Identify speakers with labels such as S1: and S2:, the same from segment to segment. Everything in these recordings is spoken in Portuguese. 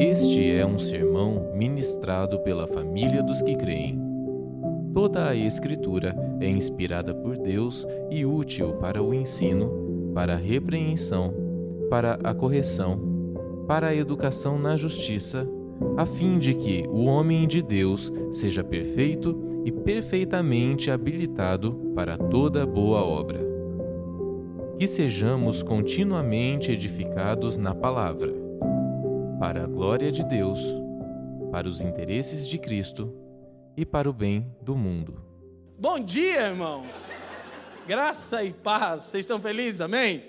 S1: Este é um sermão ministrado pela família dos que creem. Toda a Escritura é inspirada por Deus e útil para o ensino, para a repreensão, para a correção, para a educação na justiça, a fim de que o homem de Deus seja perfeito e perfeitamente habilitado para toda boa obra. Que sejamos continuamente edificados na palavra, para a glória de Deus, para os interesses de Cristo e para o bem do mundo.
S2: Bom dia, irmãos! Graça e paz, vocês estão felizes, amém?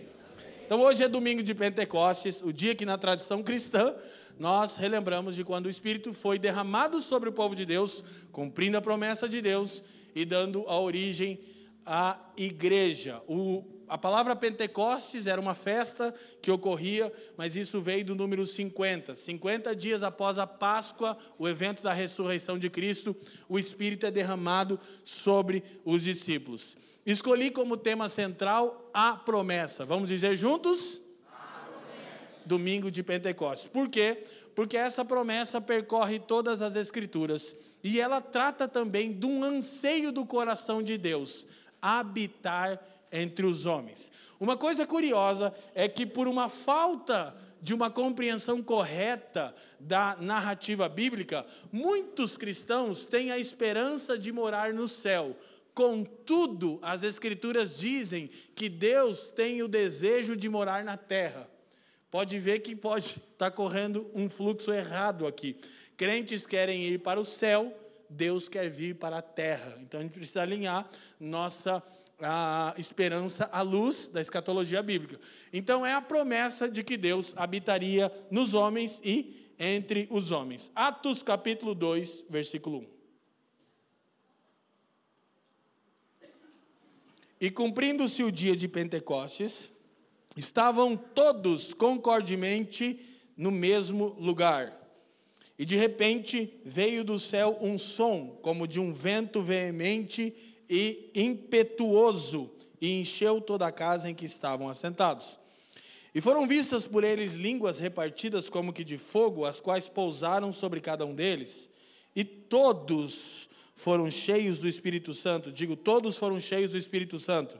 S2: Então hoje é domingo de Pentecostes, o dia que na tradição cristã nós relembramos de quando o Espírito foi derramado sobre o povo de Deus, cumprindo a promessa de Deus e dando a origem à igreja. O, a palavra Pentecostes era uma festa que ocorria, mas isso veio do número 50. 50 dias após a Páscoa, o evento da ressurreição de Cristo, o Espírito é derramado sobre os discípulos. Escolhi como tema central a promessa. Vamos dizer juntos? domingo de Pentecostes. Por quê? Porque essa promessa percorre todas as Escrituras e ela trata também de um anseio do coração de Deus habitar entre os homens. Uma coisa curiosa é que, por uma falta de uma compreensão correta da narrativa bíblica, muitos cristãos têm a esperança de morar no céu. Contudo, as Escrituras dizem que Deus tem o desejo de morar na terra pode ver que pode estar tá correndo um fluxo errado aqui. Crentes querem ir para o céu, Deus quer vir para a terra. Então a gente precisa alinhar nossa a esperança à luz da escatologia bíblica. Então é a promessa de que Deus habitaria nos homens e entre os homens. Atos capítulo 2, versículo 1. E cumprindo-se o dia de Pentecostes, estavam todos concordemente no mesmo lugar. E de repente veio do céu um som, como de um vento veemente e impetuoso, e encheu toda a casa em que estavam assentados. E foram vistas por eles línguas repartidas como que de fogo, as quais pousaram sobre cada um deles. E todos foram cheios do Espírito Santo. Digo, todos foram cheios do Espírito Santo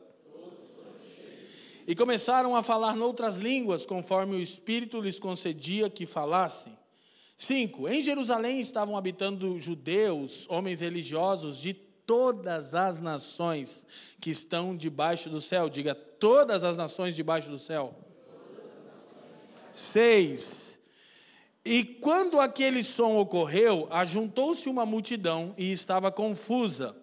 S2: e começaram a falar noutras línguas, conforme o Espírito lhes concedia que falassem. 5. Em Jerusalém estavam habitando judeus, homens religiosos de todas as nações que estão debaixo do céu. Diga, todas as nações debaixo do céu. 6. E quando aquele som ocorreu, ajuntou-se uma multidão e estava confusa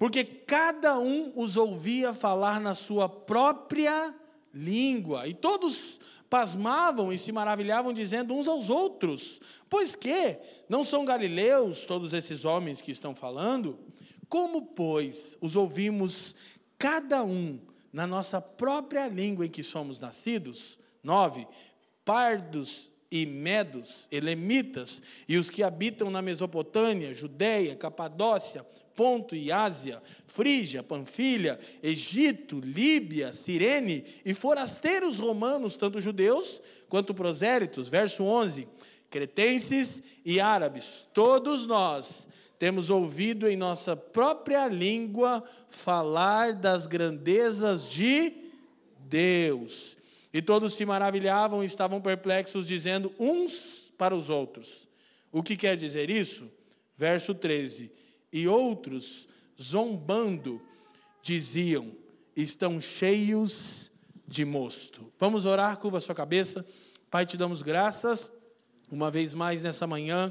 S2: porque cada um os ouvia falar na sua própria língua, e todos pasmavam e se maravilhavam, dizendo uns aos outros: Pois que não são galileus todos esses homens que estão falando? Como, pois, os ouvimos cada um na nossa própria língua em que somos nascidos? 9. Pardos e medos, elemitas, e os que habitam na Mesopotâmia, Judéia, Capadócia, Ponto e Ásia, Frígia, Panfilha, Egito, Líbia, Cirene e forasteiros romanos, tanto judeus quanto prosélitos. Verso 11: cretenses e árabes, todos nós temos ouvido em nossa própria língua falar das grandezas de Deus. E todos se maravilhavam e estavam perplexos, dizendo uns para os outros: O que quer dizer isso? Verso 13: e outros, zombando, diziam: estão cheios de mosto. Vamos orar, curva sua cabeça. Pai, te damos graças uma vez mais nessa manhã.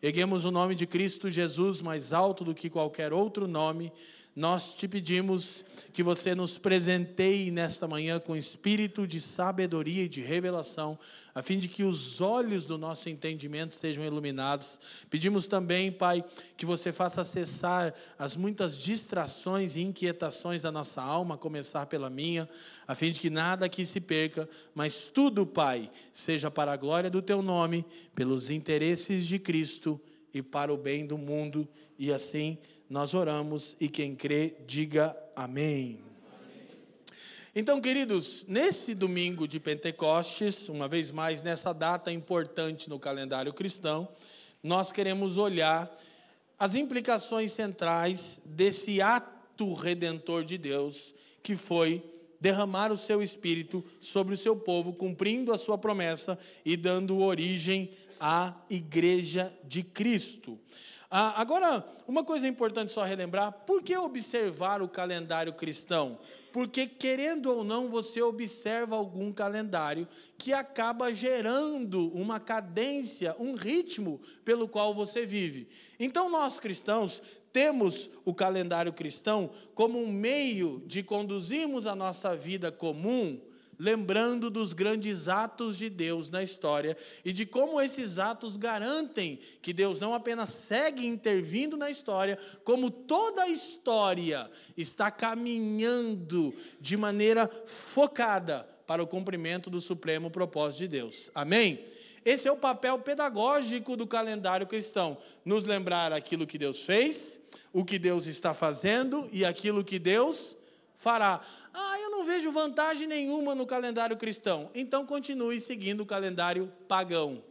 S2: Erguemos o nome de Cristo Jesus mais alto do que qualquer outro nome nós te pedimos que você nos presenteie nesta manhã com espírito de sabedoria e de revelação, a fim de que os olhos do nosso entendimento sejam iluminados. Pedimos também, Pai, que você faça cessar as muitas distrações e inquietações da nossa alma, a começar pela minha, a fim de que nada aqui se perca, mas tudo, Pai, seja para a glória do teu nome, pelos interesses de Cristo e para o bem do mundo, e assim nós oramos e quem crê, diga amém. Então, queridos, nesse domingo de Pentecostes, uma vez mais nessa data importante no calendário cristão, nós queremos olhar as implicações centrais desse ato redentor de Deus, que foi derramar o seu espírito sobre o seu povo, cumprindo a sua promessa e dando origem à igreja de Cristo. Ah, agora, uma coisa importante só relembrar: por que observar o calendário cristão? Porque, querendo ou não, você observa algum calendário que acaba gerando uma cadência, um ritmo pelo qual você vive. Então, nós cristãos temos o calendário cristão como um meio de conduzirmos a nossa vida comum lembrando dos grandes atos de Deus na história e de como esses atos garantem que Deus não apenas segue intervindo na história, como toda a história está caminhando de maneira focada para o cumprimento do supremo propósito de Deus. Amém? Esse é o papel pedagógico do calendário cristão, nos lembrar aquilo que Deus fez, o que Deus está fazendo e aquilo que Deus fará. Ah, vejo vantagem nenhuma no calendário cristão. Então continue seguindo o calendário pagão.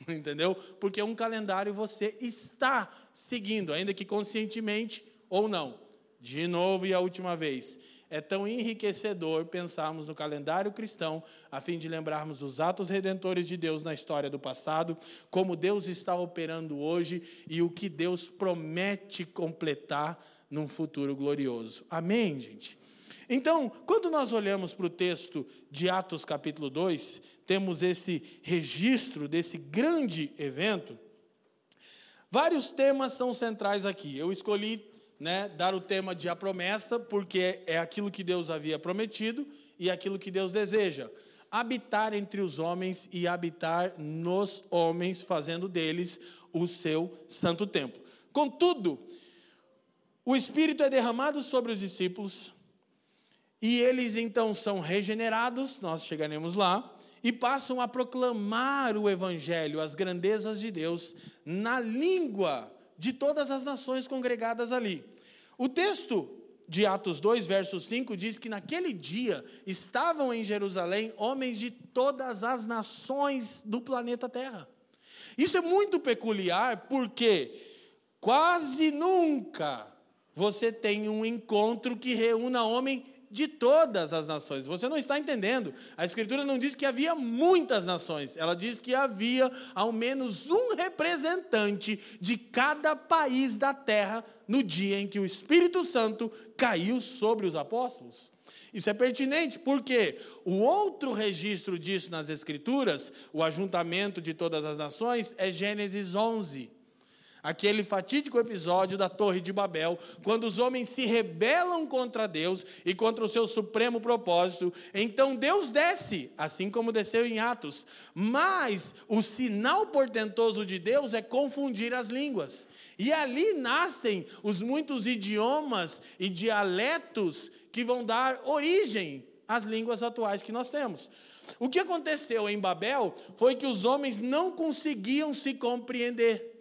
S2: Entendeu? Porque um calendário você está seguindo, ainda que conscientemente ou não. De novo e a última vez. É tão enriquecedor pensarmos no calendário cristão, a fim de lembrarmos dos atos redentores de Deus na história do passado, como Deus está operando hoje e o que Deus promete completar num futuro glorioso. Amém, gente? Então, quando nós olhamos para o texto de Atos capítulo 2, temos esse registro desse grande evento. Vários temas são centrais aqui. Eu escolhi né, dar o tema de a promessa, porque é aquilo que Deus havia prometido e aquilo que Deus deseja. Habitar entre os homens e habitar nos homens, fazendo deles o seu santo templo. Contudo, o Espírito é derramado sobre os discípulos, e eles então são regenerados, nós chegaremos lá, e passam a proclamar o Evangelho, as grandezas de Deus, na língua de todas as nações congregadas ali. O texto de Atos 2, verso 5, diz que naquele dia estavam em Jerusalém homens de todas as nações do planeta Terra. Isso é muito peculiar porque quase nunca você tem um encontro que reúna homem de todas as nações. Você não está entendendo. A Escritura não diz que havia muitas nações, ela diz que havia ao menos um representante de cada país da terra no dia em que o Espírito Santo caiu sobre os apóstolos. Isso é pertinente, porque o outro registro disso nas Escrituras, o ajuntamento de todas as nações, é Gênesis 11 aquele fatídico episódio da Torre de Babel, quando os homens se rebelam contra Deus e contra o seu supremo propósito, então Deus desce, assim como desceu em Atos. Mas o sinal portentoso de Deus é confundir as línguas. E ali nascem os muitos idiomas e dialetos que vão dar origem às línguas atuais que nós temos. O que aconteceu em Babel foi que os homens não conseguiam se compreender.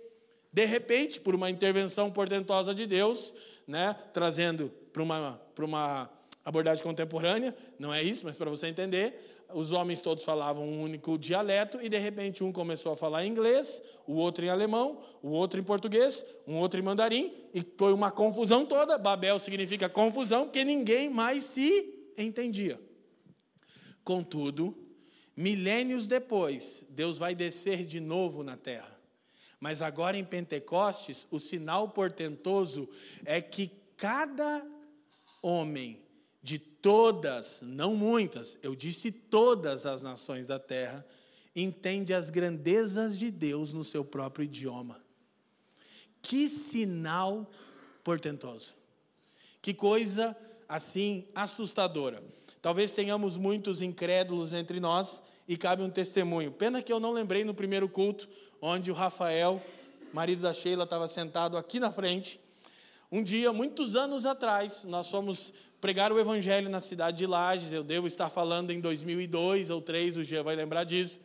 S2: De repente, por uma intervenção portentosa de Deus, né, trazendo para uma, uma abordagem contemporânea, não é isso, mas para você entender, os homens todos falavam um único dialeto e de repente um começou a falar inglês, o outro em alemão, o outro em português, um outro em mandarim e foi uma confusão toda. Babel significa confusão, porque ninguém mais se entendia. Contudo, milênios depois, Deus vai descer de novo na terra mas agora em Pentecostes, o sinal portentoso é que cada homem de todas, não muitas, eu disse todas as nações da terra, entende as grandezas de Deus no seu próprio idioma. Que sinal portentoso. Que coisa assim assustadora. Talvez tenhamos muitos incrédulos entre nós e cabe um testemunho. Pena que eu não lembrei no primeiro culto onde o Rafael, marido da Sheila, estava sentado aqui na frente. Um dia, muitos anos atrás, nós fomos pregar o evangelho na cidade de Lages. Eu devo estar falando em 2002 ou 2003, o Gia vai lembrar disso.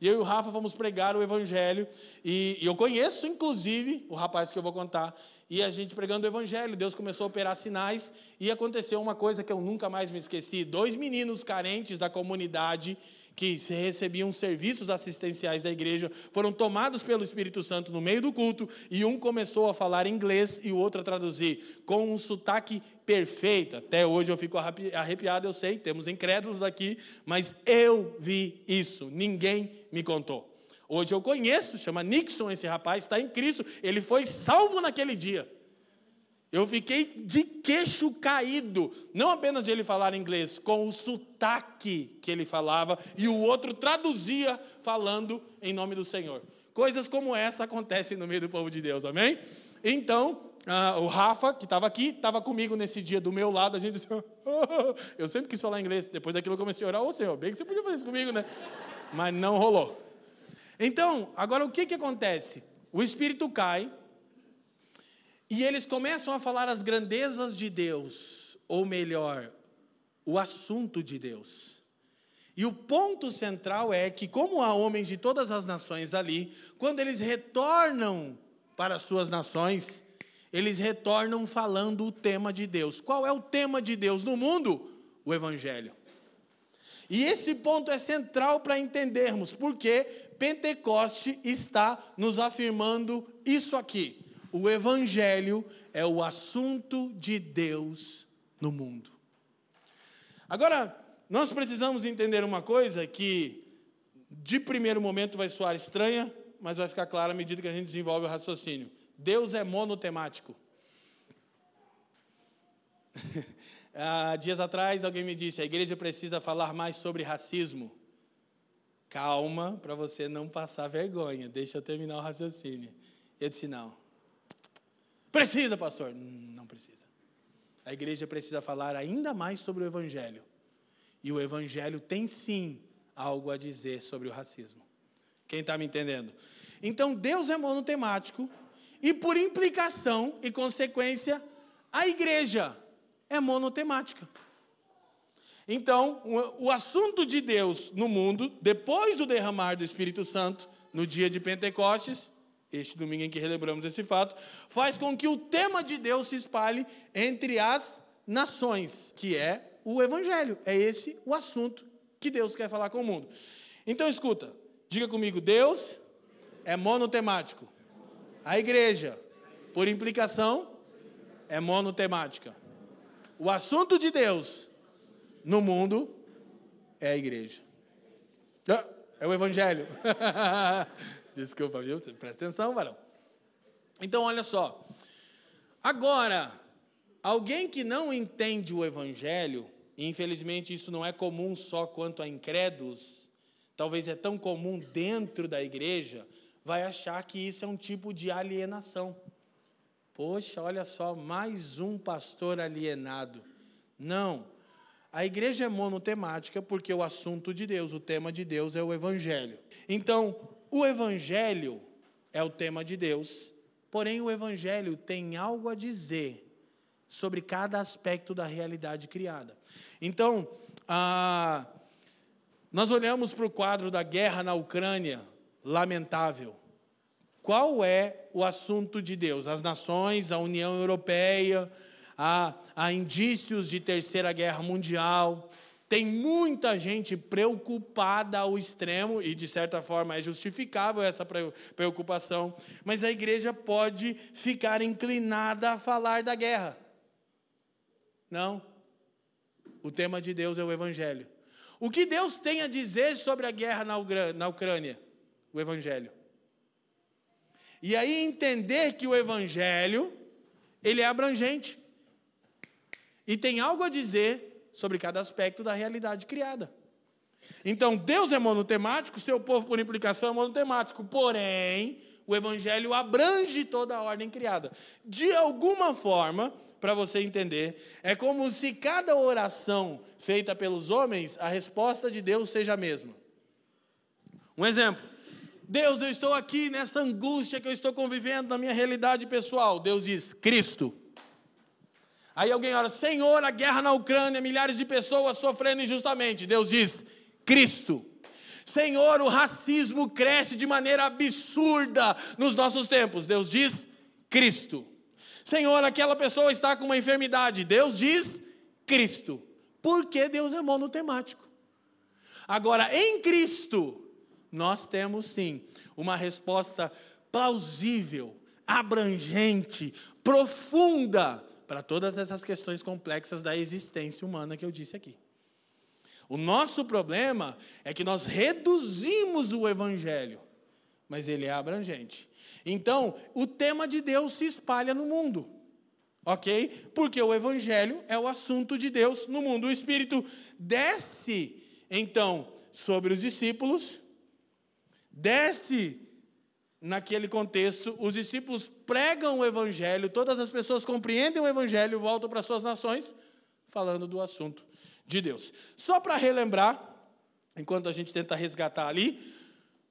S2: E eu e o Rafa fomos pregar o evangelho. E, e eu conheço, inclusive, o rapaz que eu vou contar. E a gente pregando o evangelho, Deus começou a operar sinais. E aconteceu uma coisa que eu nunca mais me esqueci: dois meninos carentes da comunidade que recebiam serviços assistenciais da igreja, foram tomados pelo Espírito Santo no meio do culto, e um começou a falar inglês e o outro a traduzir, com um sotaque perfeito. Até hoje eu fico arrepiado, eu sei, temos incrédulos aqui, mas eu vi isso, ninguém me contou. Hoje eu conheço, chama Nixon esse rapaz, está em Cristo, ele foi salvo naquele dia. Eu fiquei de queixo caído, não apenas de ele falar inglês, com o sotaque que ele falava e o outro traduzia falando em nome do Senhor. Coisas como essa acontecem no meio do povo de Deus, amém? Então, ah, o Rafa, que estava aqui, estava comigo nesse dia do meu lado, a gente disse, eu sempre quis falar inglês, depois daquilo eu comecei a orar, ô oh, Senhor, bem que você podia fazer isso comigo, né? Mas não rolou. Então, agora o que, que acontece? O Espírito cai, e eles começam a falar as grandezas de Deus, ou melhor, o assunto de Deus. E o ponto central é que, como há homens de todas as nações ali, quando eles retornam para as suas nações, eles retornam falando o tema de Deus. Qual é o tema de Deus no mundo? O Evangelho. E esse ponto é central para entendermos, porque Pentecoste está nos afirmando isso aqui o Evangelho é o assunto de Deus no mundo. Agora, nós precisamos entender uma coisa que, de primeiro momento, vai soar estranha, mas vai ficar clara à medida que a gente desenvolve o raciocínio. Deus é monotemático. Há dias atrás, alguém me disse: a igreja precisa falar mais sobre racismo. Calma, para você não passar vergonha, deixa eu terminar o raciocínio. Eu disse: não. Precisa, pastor? Não precisa. A igreja precisa falar ainda mais sobre o Evangelho. E o Evangelho tem sim algo a dizer sobre o racismo. Quem está me entendendo? Então, Deus é monotemático, e por implicação e consequência, a igreja é monotemática. Então, o assunto de Deus no mundo, depois do derramar do Espírito Santo, no dia de Pentecostes, este domingo em que relembramos esse fato, faz com que o tema de Deus se espalhe entre as nações, que é o Evangelho. É esse o assunto que Deus quer falar com o mundo. Então, escuta, diga comigo: Deus é monotemático. A igreja, por implicação, é monotemática. O assunto de Deus no mundo é a igreja. Ah, é o Evangelho. Desculpa, viu? Presta atenção, varão. Então, olha só. Agora, alguém que não entende o Evangelho, infelizmente isso não é comum só quanto a incrédulos, talvez é tão comum dentro da igreja, vai achar que isso é um tipo de alienação. Poxa, olha só, mais um pastor alienado. Não. A igreja é monotemática porque o assunto de Deus, o tema de Deus é o Evangelho. Então, o Evangelho é o tema de Deus, porém o Evangelho tem algo a dizer sobre cada aspecto da realidade criada. Então, ah, nós olhamos para o quadro da guerra na Ucrânia, lamentável. Qual é o assunto de Deus? As nações, a União Europeia, há, há indícios de terceira guerra mundial, tem muita gente preocupada ao extremo, e de certa forma é justificável essa preocupação, mas a igreja pode ficar inclinada a falar da guerra. Não. O tema de Deus é o Evangelho. O que Deus tem a dizer sobre a guerra na Ucrânia? O Evangelho. E aí entender que o Evangelho, ele é abrangente. E tem algo a dizer sobre cada aspecto da realidade criada. Então, Deus é monotemático, seu povo, por implicação, é monotemático. Porém, o Evangelho abrange toda a ordem criada. De alguma forma, para você entender, é como se cada oração feita pelos homens, a resposta de Deus seja a mesma. Um exemplo. Deus, eu estou aqui nessa angústia que eu estou convivendo na minha realidade pessoal. Deus diz: Cristo. Aí alguém ora, Senhor, a guerra na Ucrânia, milhares de pessoas sofrendo injustamente. Deus diz, Cristo. Senhor, o racismo cresce de maneira absurda nos nossos tempos. Deus diz: Cristo. Senhor, aquela pessoa está com uma enfermidade. Deus diz: Cristo. Porque Deus é monotemático. Agora, em Cristo, nós temos sim uma resposta plausível, abrangente, profunda para todas essas questões complexas da existência humana que eu disse aqui. O nosso problema é que nós reduzimos o evangelho, mas ele é abrangente. Então, o tema de Deus se espalha no mundo. Ok? Porque o Evangelho é o assunto de Deus no mundo. O Espírito desce, então, sobre os discípulos, desce naquele contexto, os discípulos pregam o Evangelho, todas as pessoas compreendem o Evangelho, voltam para suas nações, falando do assunto de Deus. Só para relembrar, enquanto a gente tenta resgatar ali,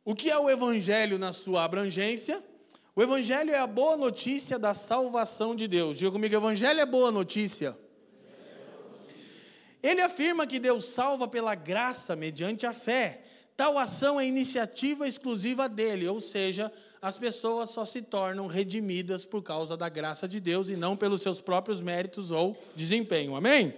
S2: o que é o Evangelho na sua abrangência? O Evangelho é a boa notícia da salvação de Deus. Diga comigo, Evangelho é boa notícia. Ele afirma que Deus salva pela graça, mediante a fé. Tal ação é iniciativa exclusiva dele, ou seja, as pessoas só se tornam redimidas por causa da graça de Deus e não pelos seus próprios méritos ou desempenho. Amém?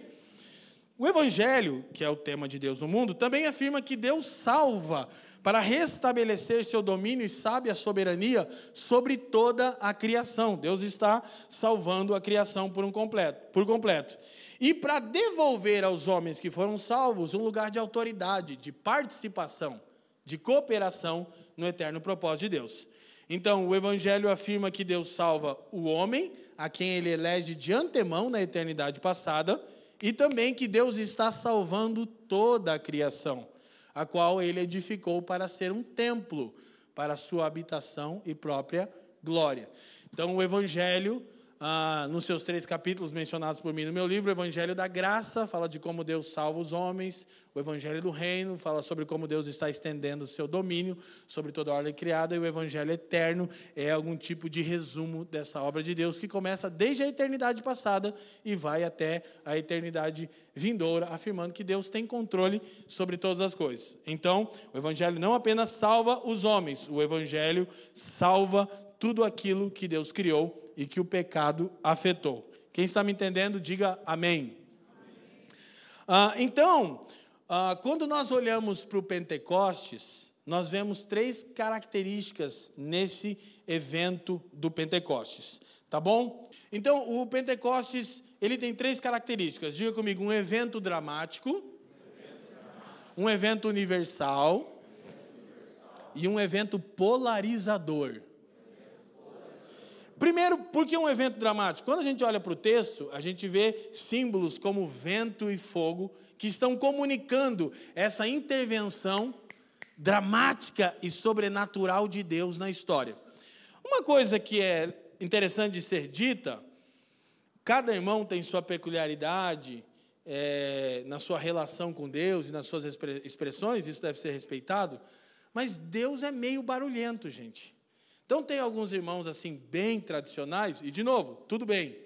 S2: O Evangelho, que é o tema de Deus no mundo, também afirma que Deus salva para restabelecer seu domínio e sábia soberania sobre toda a criação. Deus está salvando a criação por, um completo, por completo. E para devolver aos homens que foram salvos um lugar de autoridade, de participação, de cooperação no eterno propósito de Deus. Então, o Evangelho afirma que Deus salva o homem, a quem ele elege de antemão na eternidade passada, e também que Deus está salvando toda a criação a qual ele edificou para ser um templo para a sua habitação e própria glória. Então, o Evangelho ah, nos seus três capítulos mencionados por mim no meu livro, o Evangelho da Graça fala de como Deus salva os homens, o Evangelho do Reino fala sobre como Deus está estendendo o seu domínio sobre toda a ordem criada, e o Evangelho Eterno é algum tipo de resumo dessa obra de Deus que começa desde a eternidade passada e vai até a eternidade vindoura, afirmando que Deus tem controle sobre todas as coisas. Então, o Evangelho não apenas salva os homens, o Evangelho salva tudo aquilo que Deus criou e que o pecado afetou. Quem está me entendendo, diga amém. Ah, então, ah, quando nós olhamos para o Pentecostes, nós vemos três características nesse evento do Pentecostes, tá bom? Então, o Pentecostes, ele tem três características. Diga comigo, um evento dramático, um evento universal e um evento polarizador. Primeiro, porque é um evento dramático. Quando a gente olha para o texto, a gente vê símbolos como vento e fogo que estão comunicando essa intervenção dramática e sobrenatural de Deus na história. Uma coisa que é interessante de ser dita, cada irmão tem sua peculiaridade é, na sua relação com Deus e nas suas expressões, isso deve ser respeitado, mas Deus é meio barulhento, gente. Então tem alguns irmãos assim bem tradicionais e de novo, tudo bem.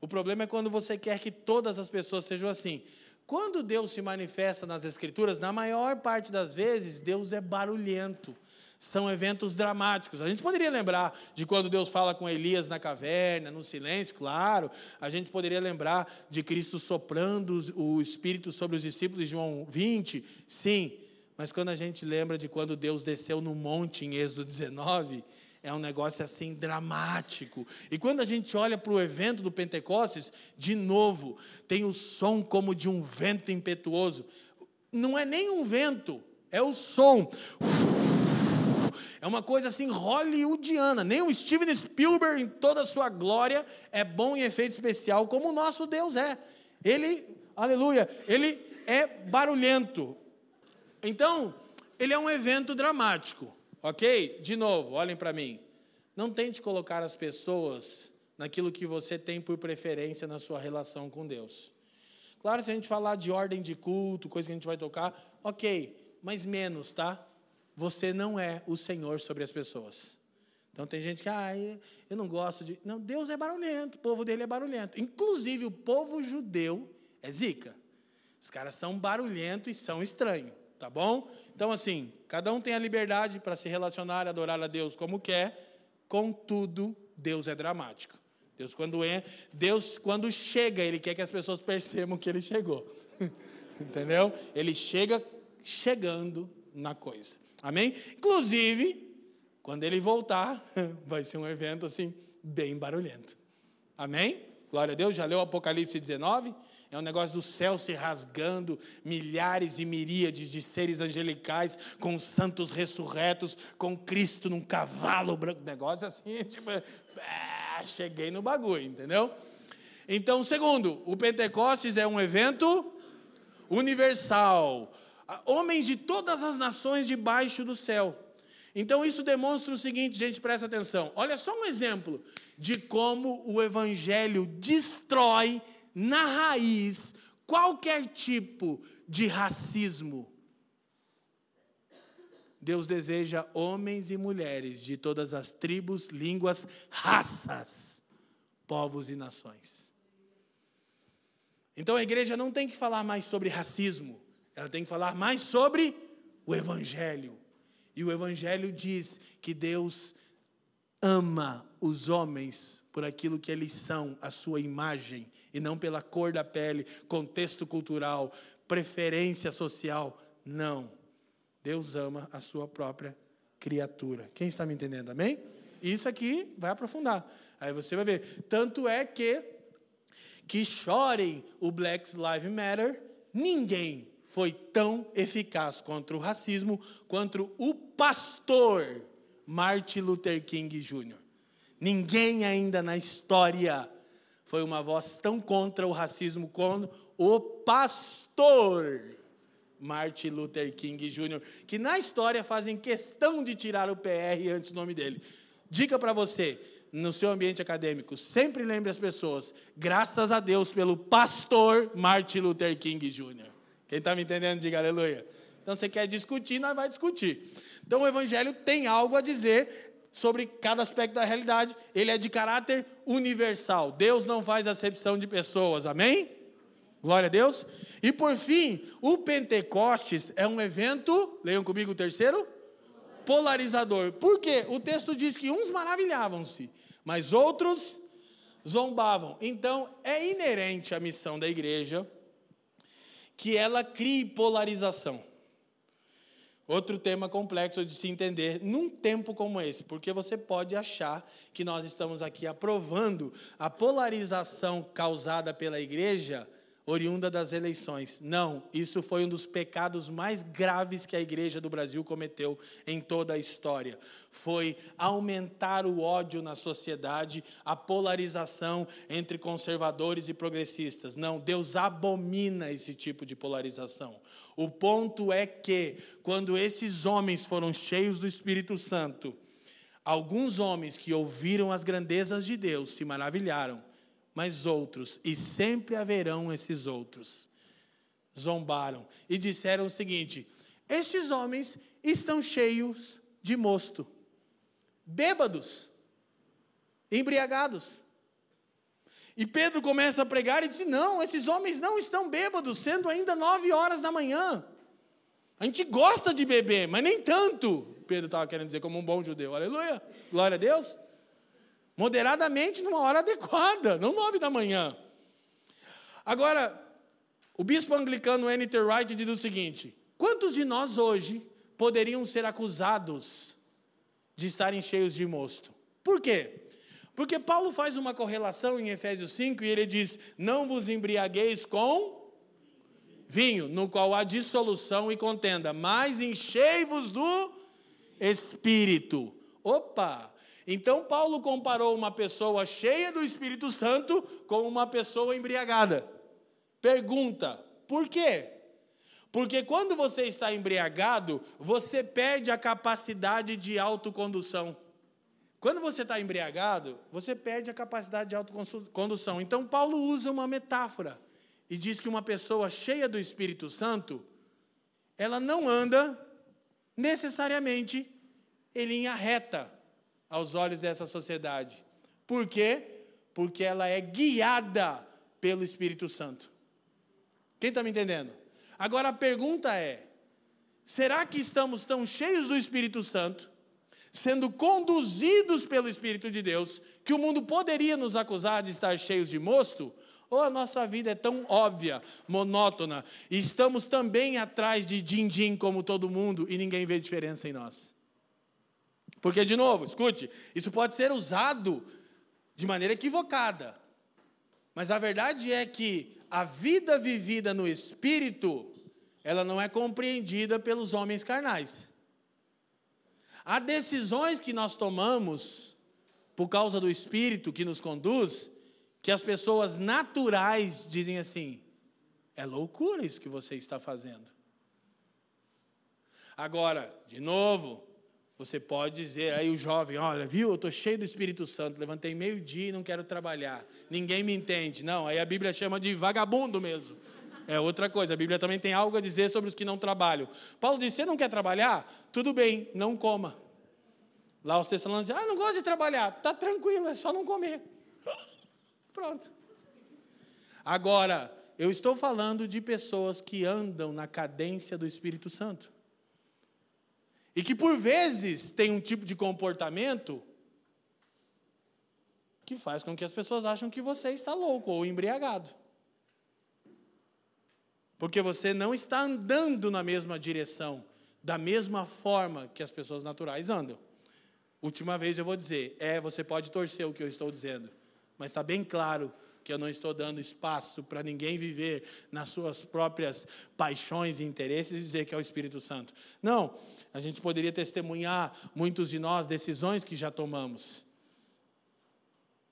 S2: O problema é quando você quer que todas as pessoas sejam assim. Quando Deus se manifesta nas escrituras, na maior parte das vezes Deus é barulhento. São eventos dramáticos. A gente poderia lembrar de quando Deus fala com Elias na caverna, no silêncio, claro. A gente poderia lembrar de Cristo soprando o Espírito sobre os discípulos de João 20, sim. Mas quando a gente lembra de quando Deus desceu no monte em Êxodo 19, é um negócio assim dramático. E quando a gente olha para o evento do Pentecostes, de novo, tem o som como de um vento impetuoso. Não é nem um vento, é o som. É uma coisa assim hollywoodiana. Nem o Steven Spielberg, em toda a sua glória, é bom em efeito especial, como o nosso Deus é. Ele, aleluia, ele é barulhento. Então, ele é um evento dramático. Ok? De novo, olhem para mim. Não tente colocar as pessoas naquilo que você tem por preferência na sua relação com Deus. Claro, se a gente falar de ordem de culto, coisa que a gente vai tocar, ok, mas menos, tá? Você não é o Senhor sobre as pessoas. Então tem gente que, ah, eu não gosto de. Não, Deus é barulhento, o povo dele é barulhento. Inclusive, o povo judeu é zica. Os caras são barulhentos e são estranhos. tá bom? Então, assim, cada um tem a liberdade para se relacionar adorar a Deus como quer, contudo, Deus é dramático. Deus, quando é, Deus, quando chega, Ele quer que as pessoas percebam que Ele chegou. Entendeu? Ele chega chegando na coisa. Amém? Inclusive, quando Ele voltar, vai ser um evento assim, bem barulhento. Amém? Glória a Deus. Já leu Apocalipse 19? É um negócio do céu se rasgando, milhares e miríades de seres angelicais com santos ressurretos, com Cristo num cavalo branco. Negócio assim, tipo, ah, cheguei no bagulho, entendeu? Então, segundo, o Pentecostes é um evento universal. Homens de todas as nações debaixo do céu. Então, isso demonstra o seguinte, gente, presta atenção. Olha só um exemplo de como o Evangelho destrói na raiz qualquer tipo de racismo. Deus deseja homens e mulheres de todas as tribos, línguas, raças, povos e nações. Então a igreja não tem que falar mais sobre racismo, ela tem que falar mais sobre o Evangelho. E o Evangelho diz que Deus ama os homens por aquilo que eles são, a sua imagem, e não pela cor da pele, contexto cultural, preferência social. Não. Deus ama a sua própria criatura. Quem está me entendendo? Amém? Isso aqui vai aprofundar. Aí você vai ver. Tanto é que que chorem o Black Lives Matter, ninguém foi tão eficaz contra o racismo quanto o pastor Martin Luther King Jr. Ninguém ainda na história foi uma voz tão contra o racismo quanto o pastor Martin Luther King Jr., que na história fazem questão de tirar o PR antes do nome dele. Dica para você, no seu ambiente acadêmico, sempre lembre as pessoas, graças a Deus pelo pastor Martin Luther King Jr. Quem está me entendendo, diga aleluia. Então, você quer discutir, nós vai discutir. Então, o Evangelho tem algo a dizer sobre cada aspecto da realidade. Ele é de caráter universal. Deus não faz acepção de pessoas. Amém? Glória a Deus. E por fim, o Pentecostes é um evento, leiam comigo o terceiro, polarizador. Por quê? O texto diz que uns maravilhavam-se, mas outros zombavam. Então, é inerente à missão da igreja que ela crie polarização. Outro tema complexo de se entender num tempo como esse, porque você pode achar que nós estamos aqui aprovando a polarização causada pela igreja oriunda das eleições. Não, isso foi um dos pecados mais graves que a igreja do Brasil cometeu em toda a história. Foi aumentar o ódio na sociedade, a polarização entre conservadores e progressistas. Não, Deus abomina esse tipo de polarização. O ponto é que, quando esses homens foram cheios do Espírito Santo, alguns homens que ouviram as grandezas de Deus se maravilharam, mas outros, e sempre haverão esses outros, zombaram e disseram o seguinte: estes homens estão cheios de mosto, bêbados, embriagados. E Pedro começa a pregar e diz: Não, esses homens não estão bêbados, sendo ainda nove horas da manhã. A gente gosta de beber, mas nem tanto. Pedro estava querendo dizer, como um bom judeu. Aleluia. Glória a Deus. Moderadamente, numa hora adequada, não nove da manhã. Agora, o bispo anglicano N.T. Wright diz o seguinte: quantos de nós hoje poderiam ser acusados de estarem cheios de mosto? Por quê? Porque Paulo faz uma correlação em Efésios 5 e ele diz: Não vos embriagueis com vinho, no qual há dissolução e contenda, mas enchei-vos do Espírito. Opa! Então Paulo comparou uma pessoa cheia do Espírito Santo com uma pessoa embriagada. Pergunta: por quê? Porque quando você está embriagado, você perde a capacidade de autocondução. Quando você está embriagado, você perde a capacidade de autocondução. Então, Paulo usa uma metáfora e diz que uma pessoa cheia do Espírito Santo, ela não anda necessariamente em linha reta aos olhos dessa sociedade. Por quê? Porque ela é guiada pelo Espírito Santo. Quem está me entendendo? Agora a pergunta é: Será que estamos tão cheios do Espírito Santo, sendo conduzidos pelo Espírito de Deus, que o mundo poderia nos acusar de estar cheios de mosto? Ou a nossa vida é tão óbvia, monótona, e estamos também atrás de din-din como todo mundo e ninguém vê diferença em nós? Porque, de novo, escute, isso pode ser usado de maneira equivocada, mas a verdade é que a vida vivida no Espírito, ela não é compreendida pelos homens carnais. Há decisões que nós tomamos por causa do Espírito que nos conduz, que as pessoas naturais dizem assim: é loucura isso que você está fazendo. Agora, de novo, você pode dizer aí o jovem, olha, viu, eu estou cheio do Espírito Santo, levantei meio-dia e não quero trabalhar. Ninguém me entende. Não, aí a Bíblia chama de vagabundo mesmo. É outra coisa, a Bíblia também tem algo a dizer sobre os que não trabalham. Paulo disse: você não quer trabalhar? Tudo bem, não coma. Lá os Tessalonicenses dizem, ah, não gosto de trabalhar. Está tranquilo, é só não comer. Pronto. Agora, eu estou falando de pessoas que andam na cadência do Espírito Santo. E que por vezes tem um tipo de comportamento que faz com que as pessoas acham que você está louco ou embriagado. Porque você não está andando na mesma direção, da mesma forma que as pessoas naturais andam. Última vez eu vou dizer, é, você pode torcer o que eu estou dizendo mas está bem claro que eu não estou dando espaço para ninguém viver nas suas próprias paixões e interesses e dizer que é o Espírito Santo. Não, a gente poderia testemunhar muitos de nós decisões que já tomamos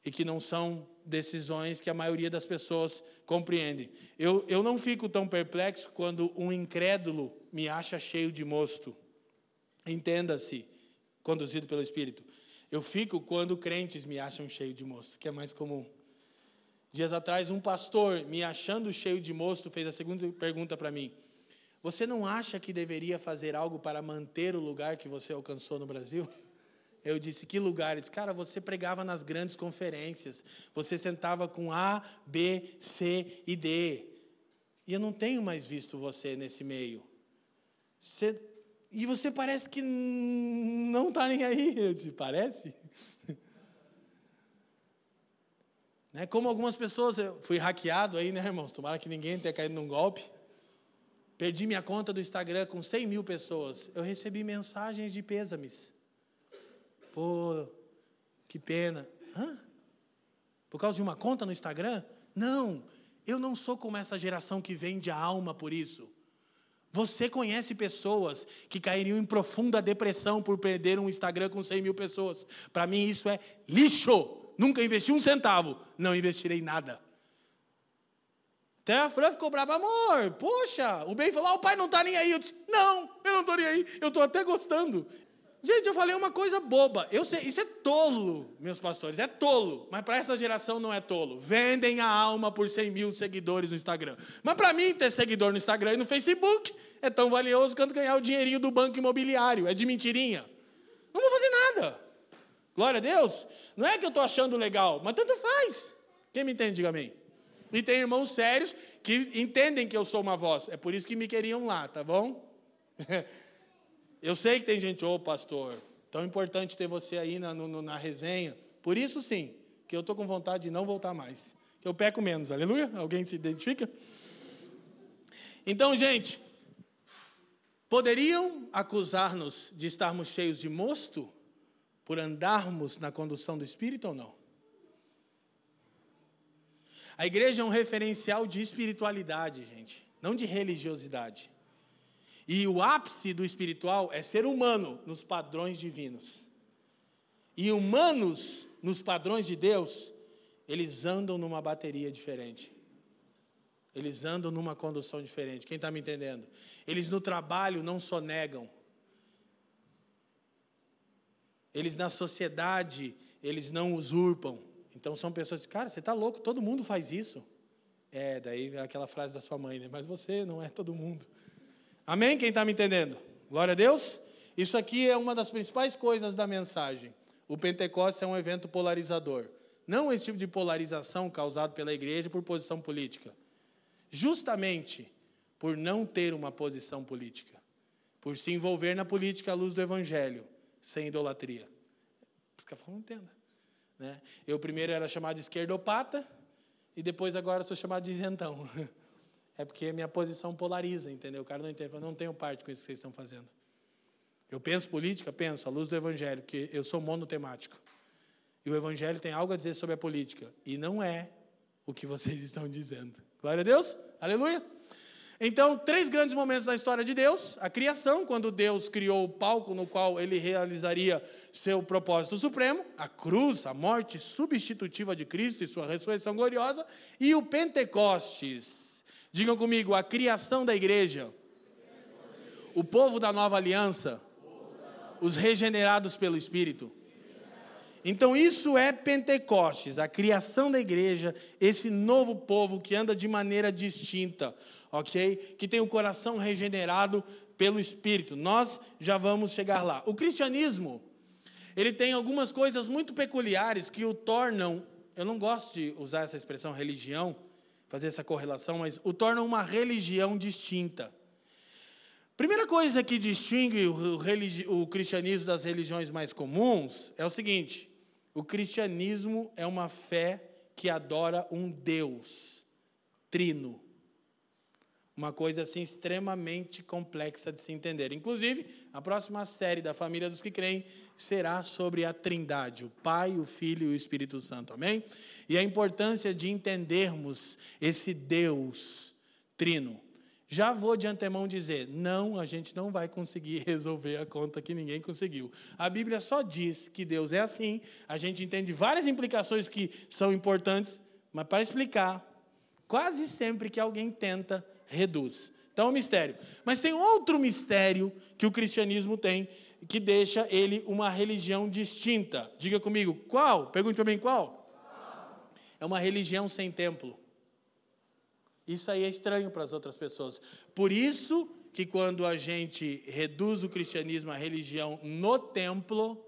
S2: e que não são decisões que a maioria das pessoas compreende. Eu, eu não fico tão perplexo quando um incrédulo me acha cheio de mosto. Entenda-se, conduzido pelo Espírito. Eu fico quando crentes me acham cheio de moço, que é mais comum. Dias atrás, um pastor, me achando cheio de moço, fez a segunda pergunta para mim: Você não acha que deveria fazer algo para manter o lugar que você alcançou no Brasil? Eu disse: Que lugar? Ele disse: Cara, você pregava nas grandes conferências, você sentava com A, B, C e D. E eu não tenho mais visto você nesse meio. Você e você parece que não está nem aí. Eu disse, parece? né? Como algumas pessoas, eu fui hackeado aí, né, irmãos? Tomara que ninguém tenha caído num golpe. Perdi minha conta do Instagram com 100 mil pessoas. Eu recebi mensagens de pêsames. Pô, que pena. Hã? Por causa de uma conta no Instagram? Não, eu não sou como essa geração que vende a alma por isso. Você conhece pessoas que cairiam em profunda depressão por perder um Instagram com 100 mil pessoas. Para mim, isso é lixo. Nunca investi um centavo, não investirei nada. Até a Fran ficou brava, amor, poxa, o bem falou, ah, o pai não está nem aí. Eu disse, não, eu não estou nem aí, eu estou até gostando. Gente, eu falei uma coisa boba. Eu sei, isso é tolo, meus pastores, é tolo. Mas para essa geração não é tolo. Vendem a alma por 100 mil seguidores no Instagram. Mas para mim, ter seguidor no Instagram e no Facebook é tão valioso quanto ganhar o dinheirinho do banco imobiliário. É de mentirinha. Não vou fazer nada. Glória a Deus. Não é que eu estou achando legal, mas tanto faz. Quem me entende, diga amém. E tem irmãos sérios que entendem que eu sou uma voz. É por isso que me queriam lá, tá bom? Eu sei que tem gente, ô oh, pastor, tão importante ter você aí na, no, na resenha. Por isso sim, que eu estou com vontade de não voltar mais. Que eu peco menos, aleluia? Alguém se identifica? Então, gente, poderiam acusar-nos de estarmos cheios de mosto por andarmos na condução do Espírito ou não? A igreja é um referencial de espiritualidade, gente, não de religiosidade. E o ápice do espiritual é ser humano nos padrões divinos. E humanos nos padrões de Deus, eles andam numa bateria diferente. Eles andam numa condução diferente. Quem está me entendendo? Eles no trabalho não sonegam. Eles na sociedade, eles não usurpam. Então são pessoas que, cara, você está louco, todo mundo faz isso. É, daí aquela frase da sua mãe, né? Mas você não é todo mundo. Amém? Quem está me entendendo? Glória a Deus. Isso aqui é uma das principais coisas da mensagem. O Pentecostes é um evento polarizador. Não esse tipo de polarização causado pela igreja por posição política. Justamente por não ter uma posição política. por se envolver na política à luz do evangelho, sem idolatria. Os caras não entendem. Né? Eu primeiro era chamado de esquerdopata e depois agora sou chamado de isentão. É porque a minha posição polariza, entendeu? O cara não entende, eu não tenho parte com isso que vocês estão fazendo. Eu penso política? Penso, à luz do Evangelho, porque eu sou monotemático. E o Evangelho tem algo a dizer sobre a política. E não é o que vocês estão dizendo. Glória a Deus. Aleluia. Então, três grandes momentos da história de Deus: a criação, quando Deus criou o palco no qual ele realizaria seu propósito supremo, a cruz, a morte substitutiva de Cristo e sua ressurreição gloriosa, e o Pentecostes. Digam comigo, a criação da igreja, o povo da nova aliança, os regenerados pelo Espírito. Então, isso é Pentecostes, a criação da igreja, esse novo povo que anda de maneira distinta ok? Que tem o coração regenerado pelo Espírito. Nós já vamos chegar lá. O cristianismo, ele tem algumas coisas muito peculiares que o tornam, eu não gosto de usar essa expressão religião, fazer essa correlação, mas o tornam uma religião distinta. Primeira coisa que distingue o, o cristianismo das religiões mais comuns é o seguinte: o cristianismo é uma fé que adora um Deus trino uma coisa assim extremamente complexa de se entender. Inclusive, a próxima série da família dos que creem será sobre a Trindade, o Pai, o Filho e o Espírito Santo. Amém? E a importância de entendermos esse Deus trino. Já vou de antemão dizer, não, a gente não vai conseguir resolver a conta que ninguém conseguiu. A Bíblia só diz que Deus é assim, a gente entende várias implicações que são importantes, mas para explicar, quase sempre que alguém tenta reduz. Então é um mistério. Mas tem outro mistério que o cristianismo tem, que deixa ele uma religião distinta. Diga comigo, qual? Pergunte para mim, qual? É uma religião sem templo. Isso aí é estranho para as outras pessoas. Por isso que quando a gente reduz o cristianismo à religião no templo,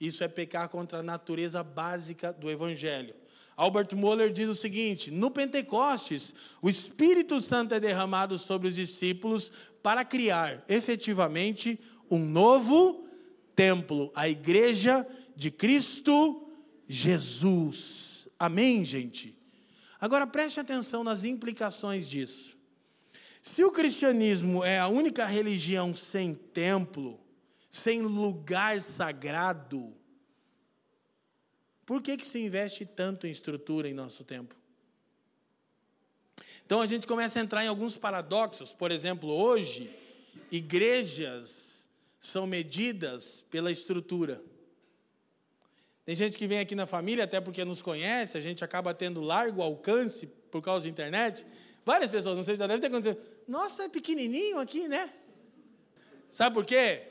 S2: isso é pecar contra a natureza básica do evangelho. Albert Moller diz o seguinte: no Pentecostes, o Espírito Santo é derramado sobre os discípulos para criar efetivamente um novo templo, a igreja de Cristo Jesus. Amém, gente? Agora preste atenção nas implicações disso. Se o cristianismo é a única religião sem templo, sem lugar sagrado, por que, que se investe tanto em estrutura em nosso tempo? Então a gente começa a entrar em alguns paradoxos. Por exemplo, hoje, igrejas são medidas pela estrutura. Tem gente que vem aqui na família, até porque nos conhece, a gente acaba tendo largo alcance por causa da internet. Várias pessoas, não sei se já deve ter acontecido. Nossa, é pequenininho aqui, né? Sabe por quê?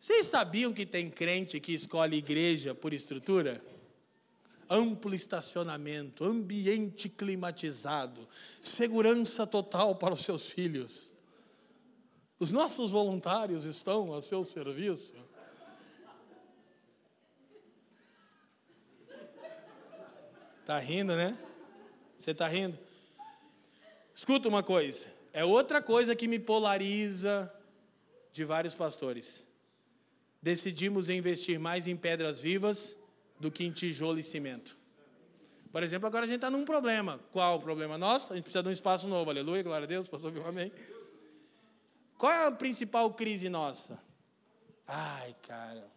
S2: Vocês sabiam que tem crente que escolhe igreja por estrutura? Amplo estacionamento, ambiente climatizado, segurança total para os seus filhos. Os nossos voluntários estão a seu serviço. Está rindo, né? Você está rindo? Escuta uma coisa. É outra coisa que me polariza de vários pastores. Decidimos investir mais em pedras vivas do que em tijolo e cimento. Por exemplo, agora a gente está num problema. Qual o problema nosso? A gente precisa de um espaço novo. Aleluia, glória a Deus, pastor viu, amém. Qual é a principal crise nossa? Ai, cara,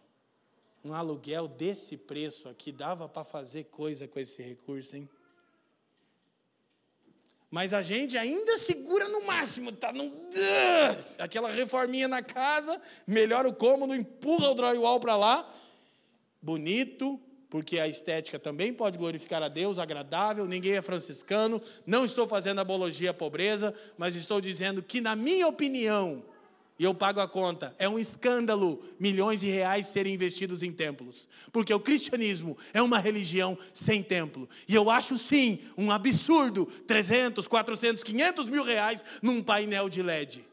S2: um aluguel desse preço aqui dava para fazer coisa com esse recurso, hein? Mas a gente ainda segura no máximo, tá num aquela reforminha na casa, melhora o cômodo, empurra o drywall para lá, bonito, porque a estética também pode glorificar a Deus, agradável, ninguém é franciscano, não estou fazendo apologia à pobreza, mas estou dizendo que, na minha opinião, e eu pago a conta, é um escândalo milhões de reais serem investidos em templos, porque o cristianismo é uma religião sem templo, e eu acho sim um absurdo 300, 400, 500 mil reais num painel de LED.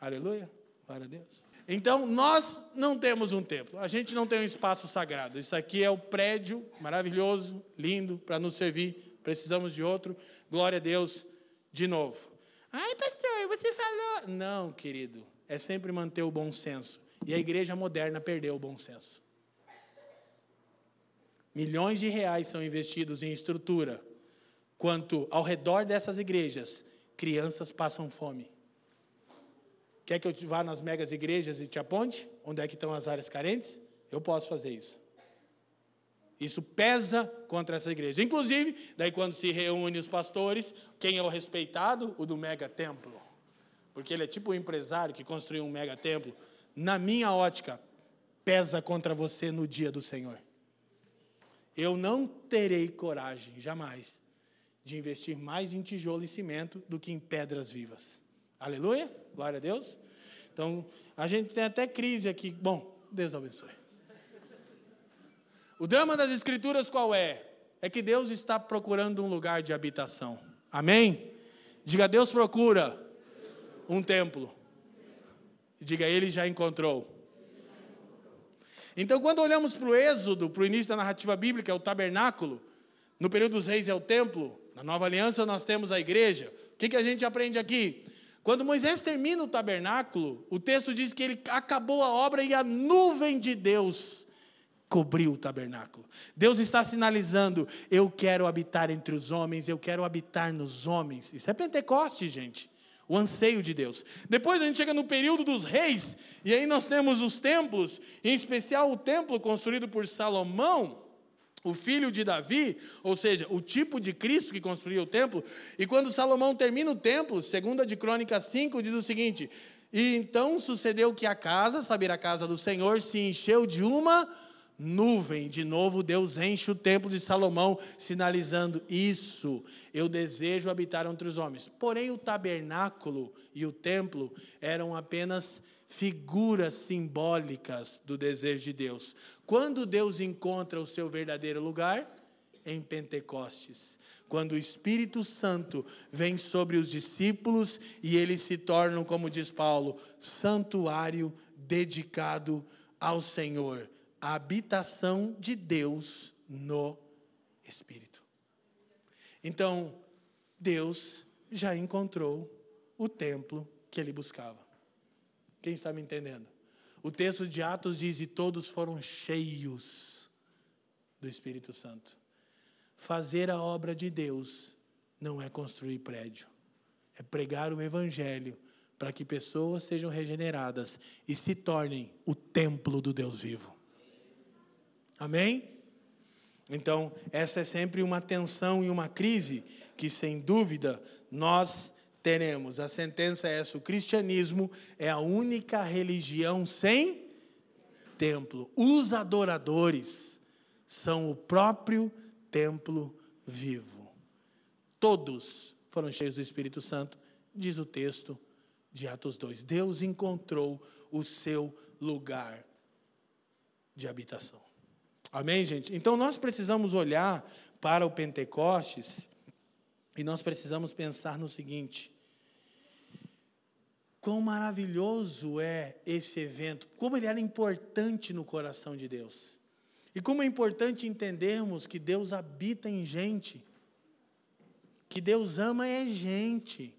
S2: Aleluia, glória a Deus. Então, nós não temos um templo, a gente não tem um espaço sagrado. Isso aqui é o prédio maravilhoso, lindo, para nos servir. Precisamos de outro. Glória a Deus de novo. Ai, pastor, você falou. Não, querido. É sempre manter o bom senso. E a igreja moderna perdeu o bom senso. Milhões de reais são investidos em estrutura, quanto ao redor dessas igrejas, crianças passam fome. Quer que eu vá nas megas igrejas e te aponte onde é que estão as áreas carentes? Eu posso fazer isso. Isso pesa contra essa igreja. Inclusive, daí quando se reúne os pastores, quem é o respeitado? O do mega templo. Porque ele é tipo um empresário que construiu um mega templo. Na minha ótica, pesa contra você no dia do Senhor. Eu não terei coragem, jamais, de investir mais em tijolo e cimento do que em pedras vivas. Aleluia? Glória a Deus. Então, a gente tem até crise aqui. Bom, Deus abençoe. O drama das Escrituras qual é? É que Deus está procurando um lugar de habitação. Amém? Diga, Deus procura um templo. Diga, Ele já encontrou. Então, quando olhamos para o Êxodo, para o início da narrativa bíblica, é o tabernáculo. No período dos reis é o templo. Na nova aliança nós temos a igreja. O que, que a gente aprende aqui? Quando Moisés termina o tabernáculo, o texto diz que ele acabou a obra e a nuvem de Deus cobriu o tabernáculo. Deus está sinalizando: eu quero habitar entre os homens, eu quero habitar nos homens. Isso é Pentecoste, gente. O anseio de Deus. Depois a gente chega no período dos reis, e aí nós temos os templos, em especial o templo construído por Salomão, o filho de Davi, ou seja, o tipo de Cristo que construiu o templo. E quando Salomão termina o templo, segunda de Crônicas 5, diz o seguinte: E então sucedeu que a casa, saber a casa do Senhor, se encheu de uma nuvem. De novo, Deus enche o templo de Salomão, sinalizando isso. Eu desejo habitar entre os homens. Porém, o tabernáculo e o templo eram apenas figuras simbólicas do desejo de Deus. Quando Deus encontra o seu verdadeiro lugar? Em Pentecostes. Quando o Espírito Santo vem sobre os discípulos e eles se tornam, como diz Paulo, santuário dedicado ao Senhor a habitação de Deus no Espírito. Então, Deus já encontrou o templo que ele buscava. Quem está me entendendo? O texto de Atos diz: E todos foram cheios do Espírito Santo. Fazer a obra de Deus não é construir prédio, é pregar o Evangelho para que pessoas sejam regeneradas e se tornem o templo do Deus vivo. Amém? Então, essa é sempre uma tensão e uma crise que, sem dúvida, nós teremos. A sentença é essa: o cristianismo é a única religião sem templo. Os adoradores são o próprio templo vivo. Todos foram cheios do Espírito Santo, diz o texto de Atos 2. Deus encontrou o seu lugar de habitação. Amém, gente? Então nós precisamos olhar para o Pentecostes e nós precisamos pensar no seguinte: quão maravilhoso é esse evento, como ele era importante no coração de Deus. E como é importante entendermos que Deus habita em gente, que Deus ama é gente.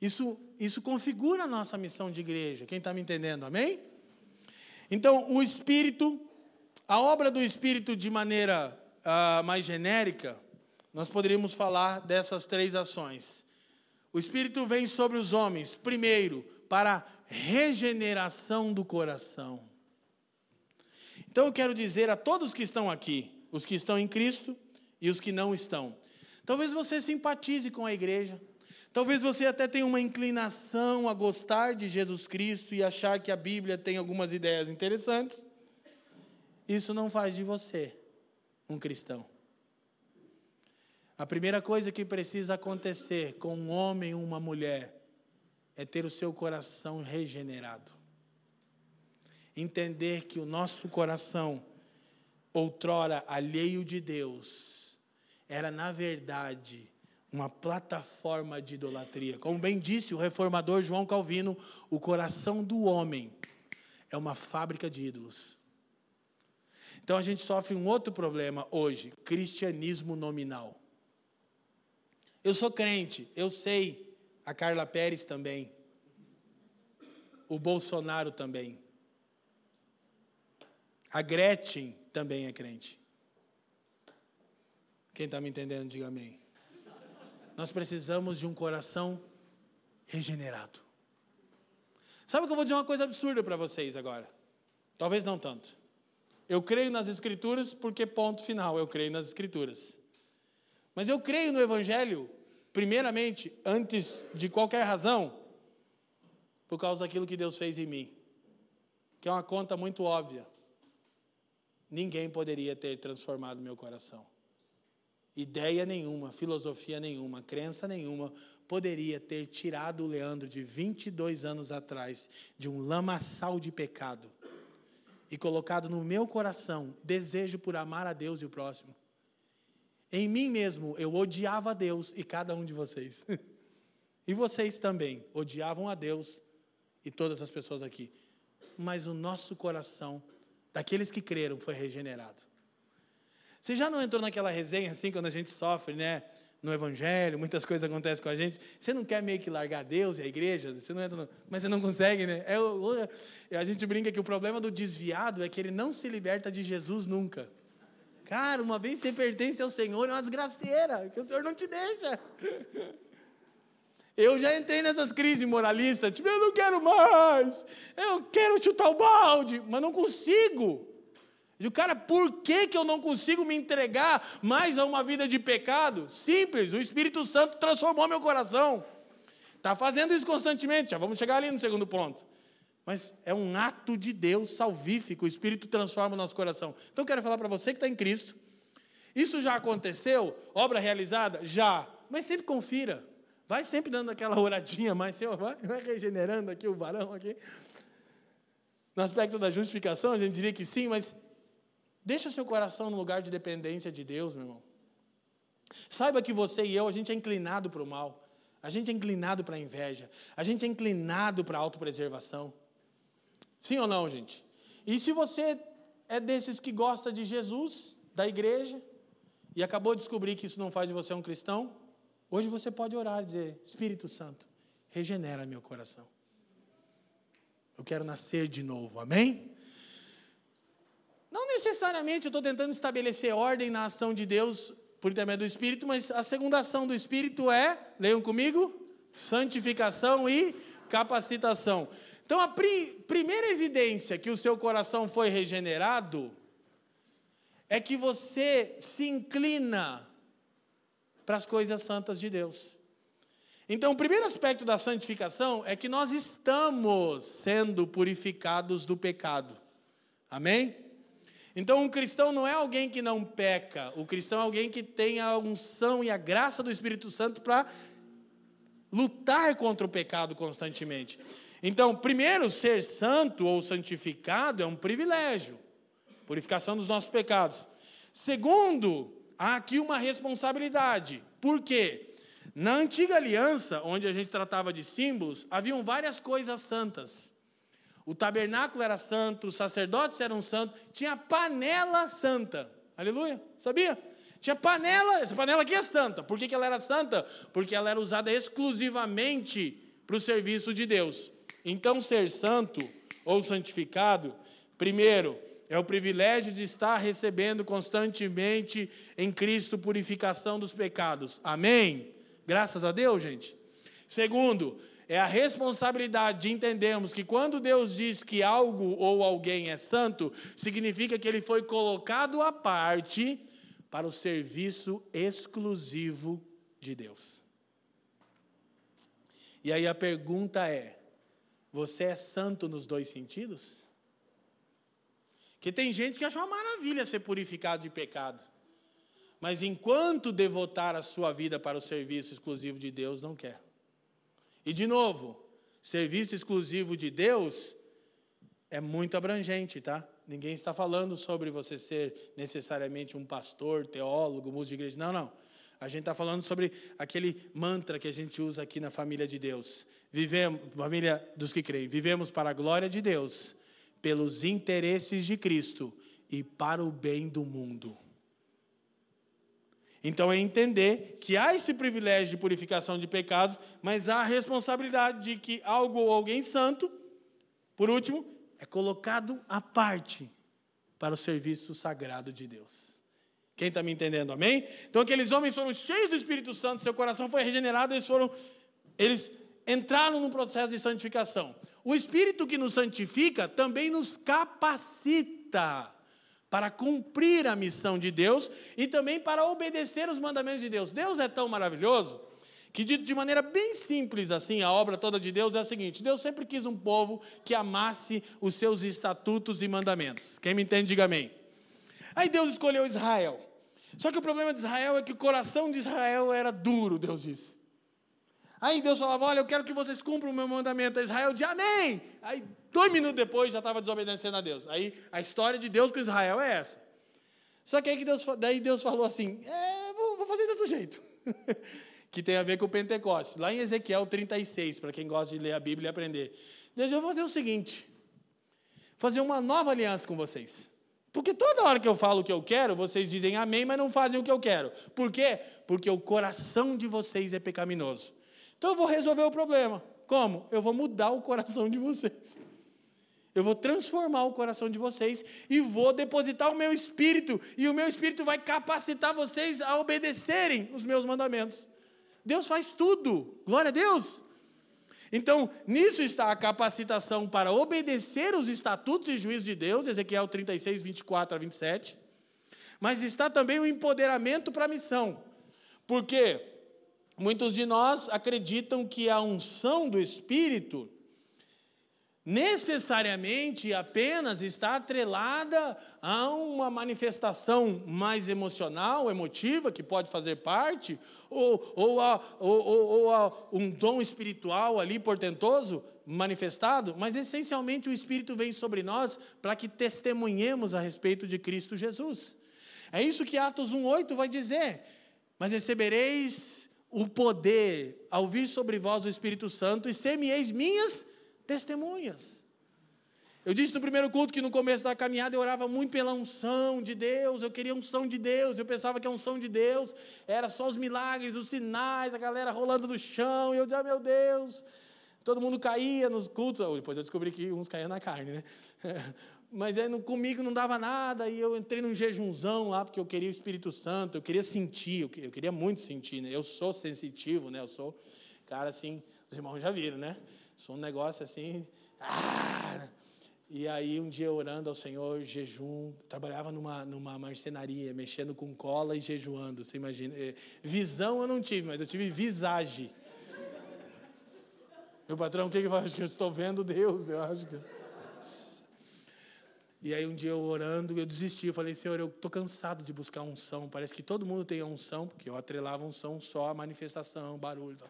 S2: Isso, isso configura a nossa missão de igreja. Quem está me entendendo? Amém? Então, o Espírito a obra do Espírito, de maneira uh, mais genérica, nós poderíamos falar dessas três ações. O Espírito vem sobre os homens, primeiro, para regeneração do coração. Então eu quero dizer a todos que estão aqui, os que estão em Cristo e os que não estão. Talvez você simpatize com a igreja, talvez você até tenha uma inclinação a gostar de Jesus Cristo e achar que a Bíblia tem algumas ideias interessantes isso não faz de você um cristão. A primeira coisa que precisa acontecer com um homem ou uma mulher é ter o seu coração regenerado. Entender que o nosso coração, outrora alheio de Deus, era na verdade uma plataforma de idolatria. Como bem disse o reformador João Calvino, o coração do homem é uma fábrica de ídolos. Então a gente sofre um outro problema hoje: cristianismo nominal. Eu sou crente, eu sei A Carla Pérez também. O Bolsonaro também. A Gretchen também é crente. Quem está me entendendo, diga amém. Nós precisamos de um coração regenerado. Sabe que eu vou dizer uma coisa absurda para vocês agora? Talvez não tanto. Eu creio nas Escrituras porque, ponto final, eu creio nas Escrituras. Mas eu creio no Evangelho, primeiramente, antes de qualquer razão, por causa daquilo que Deus fez em mim. Que é uma conta muito óbvia. Ninguém poderia ter transformado meu coração. Ideia nenhuma, filosofia nenhuma, crença nenhuma poderia ter tirado o Leandro de 22 anos atrás de um lamaçal de pecado e colocado no meu coração desejo por amar a Deus e o próximo. Em mim mesmo eu odiava a Deus e cada um de vocês. e vocês também odiavam a Deus e todas as pessoas aqui. Mas o nosso coração, daqueles que creram, foi regenerado. Você já não entrou naquela resenha assim quando a gente sofre, né? no Evangelho, muitas coisas acontecem com a gente. Você não quer meio que largar Deus e a igreja, você não entra no, mas você não consegue, né? É, a gente brinca que o problema do desviado é que ele não se liberta de Jesus nunca. Cara, uma vez você pertence ao Senhor, é uma desgraceira, que o Senhor não te deixa. Eu já entrei nessas crises moralistas, tipo, eu não quero mais, eu quero chutar o balde, mas não consigo. E o cara, por que, que eu não consigo me entregar mais a uma vida de pecado? Simples, o Espírito Santo transformou meu coração. Está fazendo isso constantemente, já vamos chegar ali no segundo ponto. Mas é um ato de Deus salvífico, o Espírito transforma o nosso coração. Então eu quero falar para você que está em Cristo. Isso já aconteceu? Obra realizada? Já. Mas sempre confira. Vai sempre dando aquela oradinha, mas Senhor, vai, vai regenerando aqui o varão aqui. No aspecto da justificação, a gente diria que sim, mas Deixa seu coração no lugar de dependência de Deus, meu irmão. Saiba que você e eu, a gente é inclinado para o mal. A gente é inclinado para a inveja. A gente é inclinado para a autopreservação. Sim ou não, gente? E se você é desses que gosta de Jesus, da igreja, e acabou de descobrir que isso não faz de você um cristão, hoje você pode orar e dizer: Espírito Santo, regenera meu coração. Eu quero nascer de novo. Amém? Não necessariamente eu estou tentando estabelecer ordem na ação de Deus por intermédio do Espírito, mas a segunda ação do Espírito é, leiam comigo, santificação e capacitação. Então, a pri primeira evidência que o seu coração foi regenerado é que você se inclina para as coisas santas de Deus. Então, o primeiro aspecto da santificação é que nós estamos sendo purificados do pecado. Amém? Então, um cristão não é alguém que não peca, o cristão é alguém que tem a unção e a graça do Espírito Santo para lutar contra o pecado constantemente. Então, primeiro, ser santo ou santificado é um privilégio purificação dos nossos pecados. Segundo, há aqui uma responsabilidade. Por quê? Na antiga aliança, onde a gente tratava de símbolos, haviam várias coisas santas. O tabernáculo era santo, os sacerdotes eram santos, tinha panela santa. Aleluia, sabia? Tinha panela, essa panela aqui é santa. Por que, que ela era santa? Porque ela era usada exclusivamente para o serviço de Deus. Então, ser santo ou santificado, primeiro, é o privilégio de estar recebendo constantemente em Cristo purificação dos pecados. Amém? Graças a Deus, gente. Segundo, é a responsabilidade de entendermos que quando Deus diz que algo ou alguém é santo, significa que ele foi colocado à parte para o serviço exclusivo de Deus. E aí a pergunta é: você é santo nos dois sentidos? Que tem gente que acha uma maravilha ser purificado de pecado. Mas enquanto devotar a sua vida para o serviço exclusivo de Deus, não quer. E, de novo, serviço exclusivo de Deus é muito abrangente, tá? Ninguém está falando sobre você ser necessariamente um pastor, teólogo, músico de igreja. Não, não. A gente está falando sobre aquele mantra que a gente usa aqui na família de Deus. Vivemos, família dos que creem, vivemos para a glória de Deus, pelos interesses de Cristo e para o bem do mundo. Então é entender que há esse privilégio de purificação de pecados, mas há a responsabilidade de que algo ou alguém santo, por último, é colocado à parte para o serviço sagrado de Deus. Quem está me entendendo, amém? Então aqueles homens foram cheios do Espírito Santo, seu coração foi regenerado, eles foram, eles entraram num processo de santificação. O Espírito que nos santifica também nos capacita para cumprir a missão de Deus e também para obedecer os mandamentos de Deus. Deus é tão maravilhoso que, dito de maneira bem simples assim, a obra toda de Deus é a seguinte: Deus sempre quis um povo que amasse os seus estatutos e mandamentos. Quem me entende, diga amém. Aí Deus escolheu Israel. Só que o problema de Israel é que o coração de Israel era duro, Deus disse. Aí Deus falava: Olha, eu quero que vocês cumpram o meu mandamento. Israel dizia Amém. Aí, dois minutos depois, já estava desobedecendo a Deus. Aí, a história de Deus com Israel é essa. Só que aí Deus, daí Deus falou assim: é, vou, vou fazer de outro jeito. que tem a ver com o Pentecostes. Lá em Ezequiel 36, para quem gosta de ler a Bíblia e aprender. Deus, eu vou fazer o seguinte: fazer uma nova aliança com vocês. Porque toda hora que eu falo o que eu quero, vocês dizem amém, mas não fazem o que eu quero. Por quê? Porque o coração de vocês é pecaminoso. Então eu vou resolver o problema. Como? Eu vou mudar o coração de vocês. Eu vou transformar o coração de vocês e vou depositar o meu espírito, e o meu espírito vai capacitar vocês a obedecerem os meus mandamentos. Deus faz tudo, glória a Deus. Então, nisso está a capacitação para obedecer os estatutos e juízos de Deus, Ezequiel 36, 24 a 27. Mas está também o empoderamento para a missão. Porque muitos de nós acreditam que a unção do Espírito necessariamente apenas está atrelada a uma manifestação mais emocional, emotiva, que pode fazer parte, ou, ou, a, ou, ou a um dom espiritual ali portentoso manifestado, mas essencialmente o Espírito vem sobre nós para que testemunhemos a respeito de Cristo Jesus. É isso que Atos 1,8 vai dizer. Mas recebereis o poder ao vir sobre vós o Espírito Santo e ser-me-eis minhas testemunhas. Eu disse no primeiro culto que no começo da caminhada eu orava muito pela unção de Deus, eu queria unção de Deus, eu pensava que a unção de Deus era só os milagres, os sinais, a galera rolando no chão, e eu dizia, meu Deus, todo mundo caía nos cultos, depois eu descobri que uns caíam na carne, né? Mas aí, comigo não dava nada, e eu entrei num jejumzão lá, porque eu queria o Espírito Santo, eu queria sentir, eu queria muito sentir, né? Eu sou sensitivo, né? Eu sou cara assim, os irmãos já viram, né? Sou um negócio assim. Ah! E aí, um dia orando ao Senhor, jejum, trabalhava numa, numa marcenaria, mexendo com cola e jejuando. Você imagina? É, visão eu não tive, mas eu tive visagem. Meu patrão, o que, que eu acho que eu estou vendo Deus? Eu acho que. E aí, um dia eu orando, eu desisti. Eu falei, Senhor, eu estou cansado de buscar unção. Parece que todo mundo tem unção, porque eu atrelava unção só a manifestação, barulho. Tal.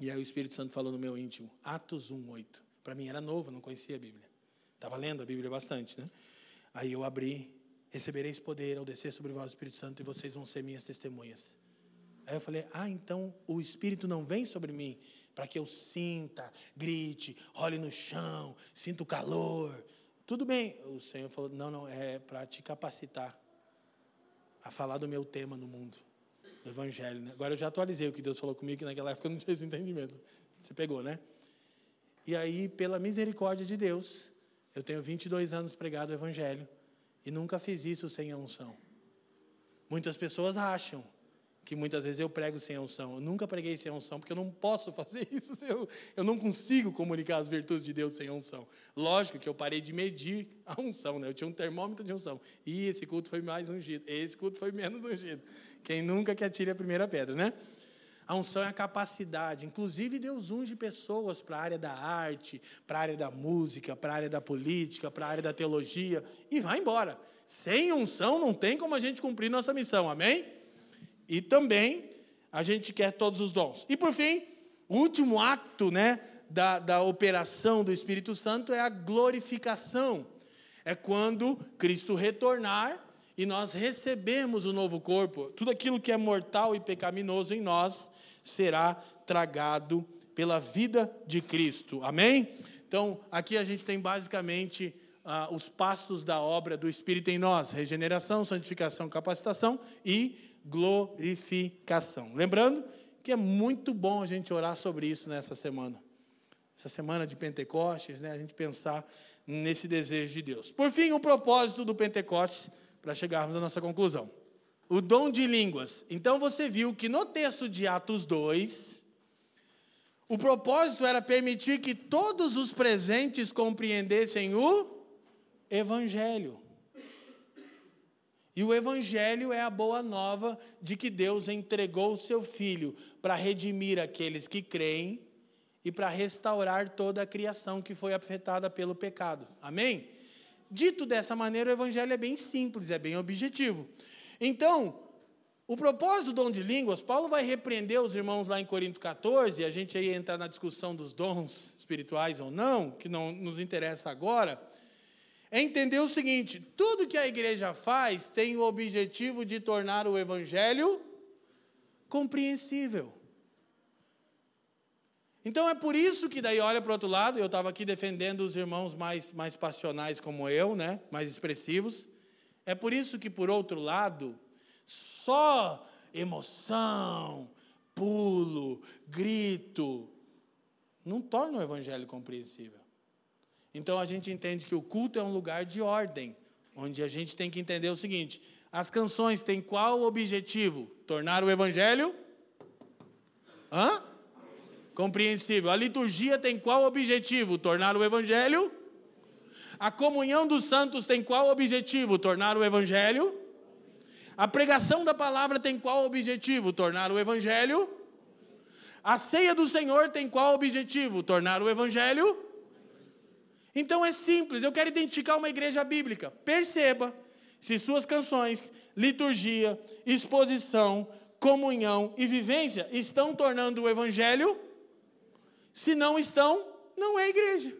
S2: E aí o Espírito Santo falou no meu íntimo, Atos 1, 8. Para mim era novo, não conhecia a Bíblia. Estava lendo a Bíblia bastante, né? Aí eu abri, recebereis poder ao descer sobre vós o Espírito Santo e vocês vão ser minhas testemunhas. Aí eu falei, ah, então o Espírito não vem sobre mim para que eu sinta, grite, role no chão, sinta o calor. Tudo bem. O Senhor falou, não, não, é para te capacitar a falar do meu tema no mundo do Evangelho. Né? Agora eu já atualizei o que Deus falou comigo, que naquela época eu não tinha esse entendimento. Você pegou, né? E aí, pela misericórdia de Deus, eu tenho 22 anos pregado o Evangelho e nunca fiz isso sem a unção. Muitas pessoas acham que muitas vezes eu prego sem unção. Eu nunca preguei sem unção, porque eu não posso fazer isso. Eu, eu não consigo comunicar as virtudes de Deus sem unção. Lógico que eu parei de medir a unção, né? Eu tinha um termômetro de unção. E esse culto foi mais ungido, esse culto foi menos ungido. Quem nunca que atire a primeira pedra, né? A unção é a capacidade. Inclusive, Deus unge pessoas para a área da arte, para a área da música, para a área da política, para a área da teologia, e vai embora. Sem unção não tem como a gente cumprir nossa missão, amém? E também a gente quer todos os dons. E por fim, o último ato né, da, da operação do Espírito Santo é a glorificação. É quando Cristo retornar e nós recebemos o novo corpo, tudo aquilo que é mortal e pecaminoso em nós será tragado pela vida de Cristo. Amém? Então, aqui a gente tem basicamente ah, os passos da obra do Espírito em nós: regeneração, santificação, capacitação e glorificação. Lembrando que é muito bom a gente orar sobre isso nessa semana. Essa semana de Pentecostes, né, a gente pensar nesse desejo de Deus. Por fim, o propósito do Pentecostes, para chegarmos à nossa conclusão. O dom de línguas. Então você viu que no texto de Atos 2, o propósito era permitir que todos os presentes compreendessem o Evangelho. E o Evangelho é a boa nova de que Deus entregou o seu Filho para redimir aqueles que creem e para restaurar toda a criação que foi afetada pelo pecado. Amém? Dito dessa maneira, o Evangelho é bem simples, é bem objetivo. Então, o propósito do dom de línguas, Paulo vai repreender os irmãos lá em Corinto 14, e a gente aí entrar na discussão dos dons espirituais ou não, que não nos interessa agora é entender o seguinte: tudo que a igreja faz tem o objetivo de tornar o evangelho compreensível. Então é por isso que daí olha para o outro lado, eu estava aqui defendendo os irmãos mais, mais passionais como eu, né, mais expressivos. É por isso que, por outro lado, só emoção, pulo, grito, não torna o evangelho compreensível. Então a gente entende que o culto é um lugar de ordem, onde a gente tem que entender o seguinte: as canções têm qual objetivo? Tornar o evangelho Hã? compreensível. A liturgia tem qual objetivo? Tornar o evangelho a comunhão dos santos tem qual objetivo? Tornar o evangelho a pregação da palavra tem qual objetivo? Tornar o evangelho a ceia do Senhor tem qual objetivo? Tornar o evangelho então é simples, eu quero identificar uma igreja bíblica. Perceba se suas canções, liturgia, exposição, comunhão e vivência estão tornando o evangelho. Se não estão, não é igreja.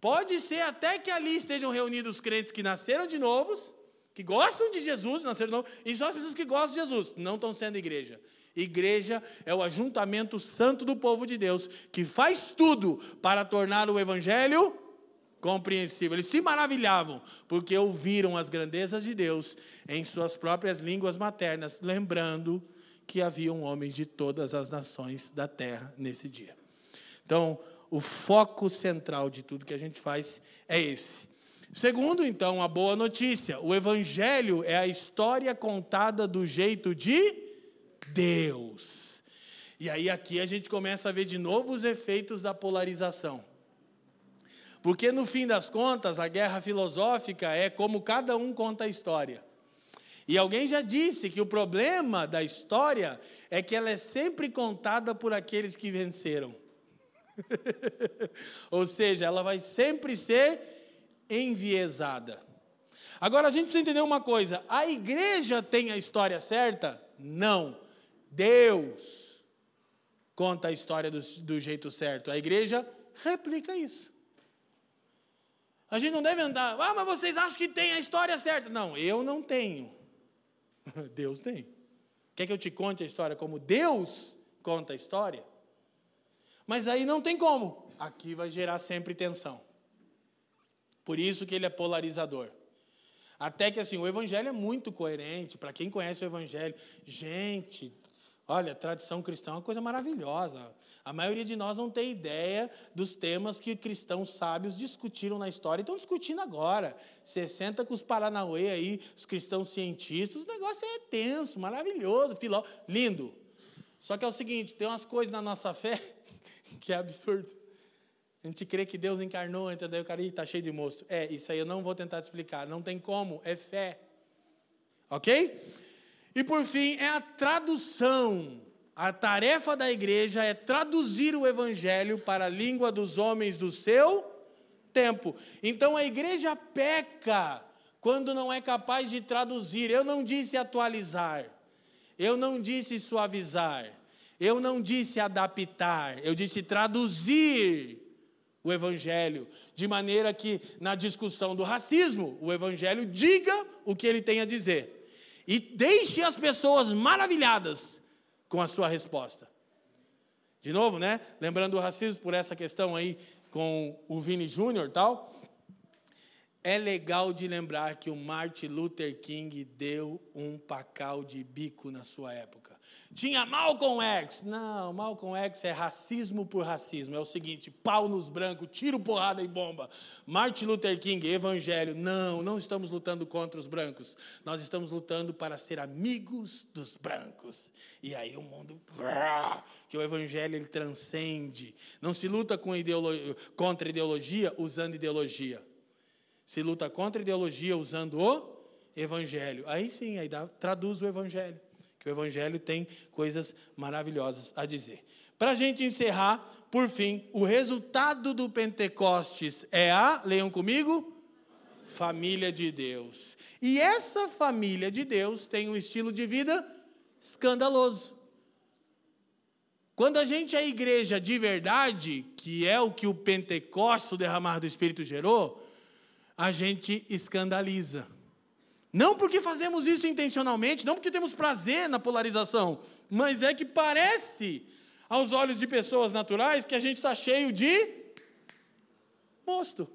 S2: Pode ser até que ali estejam reunidos crentes que nasceram de novos, que gostam de Jesus, nasceram de novo, e são as pessoas que gostam de Jesus, não estão sendo igreja. Igreja é o ajuntamento santo do povo de Deus, que faz tudo para tornar o evangelho compreensível. Eles se maravilhavam porque ouviram as grandezas de Deus em suas próprias línguas maternas, lembrando que haviam homens de todas as nações da terra nesse dia. Então, o foco central de tudo que a gente faz é esse. Segundo, então, a boa notícia: o Evangelho é a história contada do jeito de Deus. E aí, aqui a gente começa a ver de novo os efeitos da polarização. Porque no fim das contas, a guerra filosófica é como cada um conta a história. E alguém já disse que o problema da história é que ela é sempre contada por aqueles que venceram. Ou seja, ela vai sempre ser enviesada. Agora a gente precisa entender uma coisa: a igreja tem a história certa? Não. Deus conta a história do, do jeito certo. A igreja replica isso. A gente não deve andar, ah, mas vocês acham que tem a história certa. Não, eu não tenho. Deus tem. Quer que eu te conte a história como Deus conta a história? Mas aí não tem como. Aqui vai gerar sempre tensão. Por isso que ele é polarizador. Até que assim, o evangelho é muito coerente, para quem conhece o evangelho, gente, olha, tradição cristã é uma coisa maravilhosa. A maioria de nós não tem ideia dos temas que cristãos sábios discutiram na história e estão discutindo agora. Você senta com os Paranauê aí, os cristãos cientistas, o negócio é tenso, maravilhoso, filó, lindo. Só que é o seguinte, tem umas coisas na nossa fé que é absurdo. A gente crê que Deus encarnou, entendeu? O cara está cheio de moço. É, isso aí eu não vou tentar te explicar. Não tem como, é fé. Ok? E por fim, é a tradução a tarefa da igreja é traduzir o evangelho para a língua dos homens do seu tempo. Então a igreja peca quando não é capaz de traduzir. Eu não disse atualizar, eu não disse suavizar, eu não disse adaptar, eu disse traduzir o evangelho, de maneira que na discussão do racismo, o evangelho diga o que ele tem a dizer e deixe as pessoas maravilhadas com a sua resposta. De novo, né? Lembrando o racismo por essa questão aí com o Vini Júnior tal. é legal de lembrar que o Martin Luther King deu um pacal de bico na sua época. Tinha Malcolm X. Não, Malcolm X é racismo por racismo. É o seguinte: pau nos brancos, tiro, porrada e bomba. Martin Luther King, evangelho. Não, não estamos lutando contra os brancos. Nós estamos lutando para ser amigos dos brancos. E aí o mundo. Que o evangelho ele transcende. Não se luta com ideologia, contra ideologia usando ideologia. Se luta contra ideologia usando o evangelho. Aí sim, aí dá, traduz o evangelho que o Evangelho tem coisas maravilhosas a dizer. Para a gente encerrar, por fim, o resultado do Pentecostes é a, leiam comigo, família de Deus. E essa família de Deus tem um estilo de vida escandaloso. Quando a gente é igreja de verdade, que é o que o Pentecostes, o derramar do Espírito gerou, a gente escandaliza. Não porque fazemos isso intencionalmente, não porque temos prazer na polarização, mas é que parece, aos olhos de pessoas naturais, que a gente está cheio de mosto.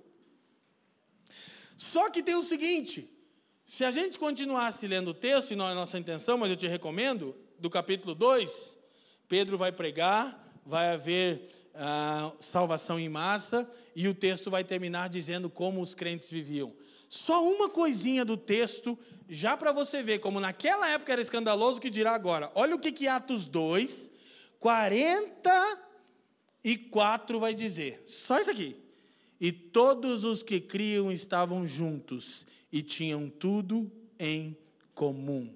S2: Só que tem o seguinte: se a gente continuasse lendo o texto, e não é nossa intenção, mas eu te recomendo, do capítulo 2, Pedro vai pregar, vai haver ah, salvação em massa, e o texto vai terminar dizendo como os crentes viviam. Só uma coisinha do texto, já para você ver como naquela época era escandaloso, que dirá agora. Olha o que, que Atos 2, 44 vai dizer. Só isso aqui. E todos os que criam estavam juntos e tinham tudo em comum.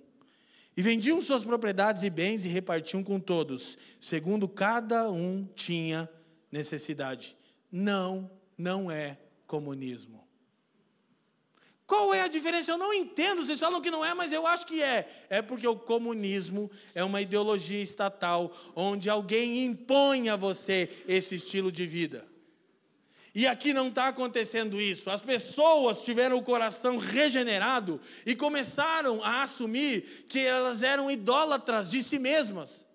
S2: E vendiam suas propriedades e bens e repartiam com todos, segundo cada um tinha necessidade. Não, não é comunismo. Qual é a diferença? Eu não entendo. Vocês falam que não é, mas eu acho que é. É porque o comunismo é uma ideologia estatal onde alguém impõe a você esse estilo de vida. E aqui não está acontecendo isso. As pessoas tiveram o coração regenerado e começaram a assumir que elas eram idólatras de si mesmas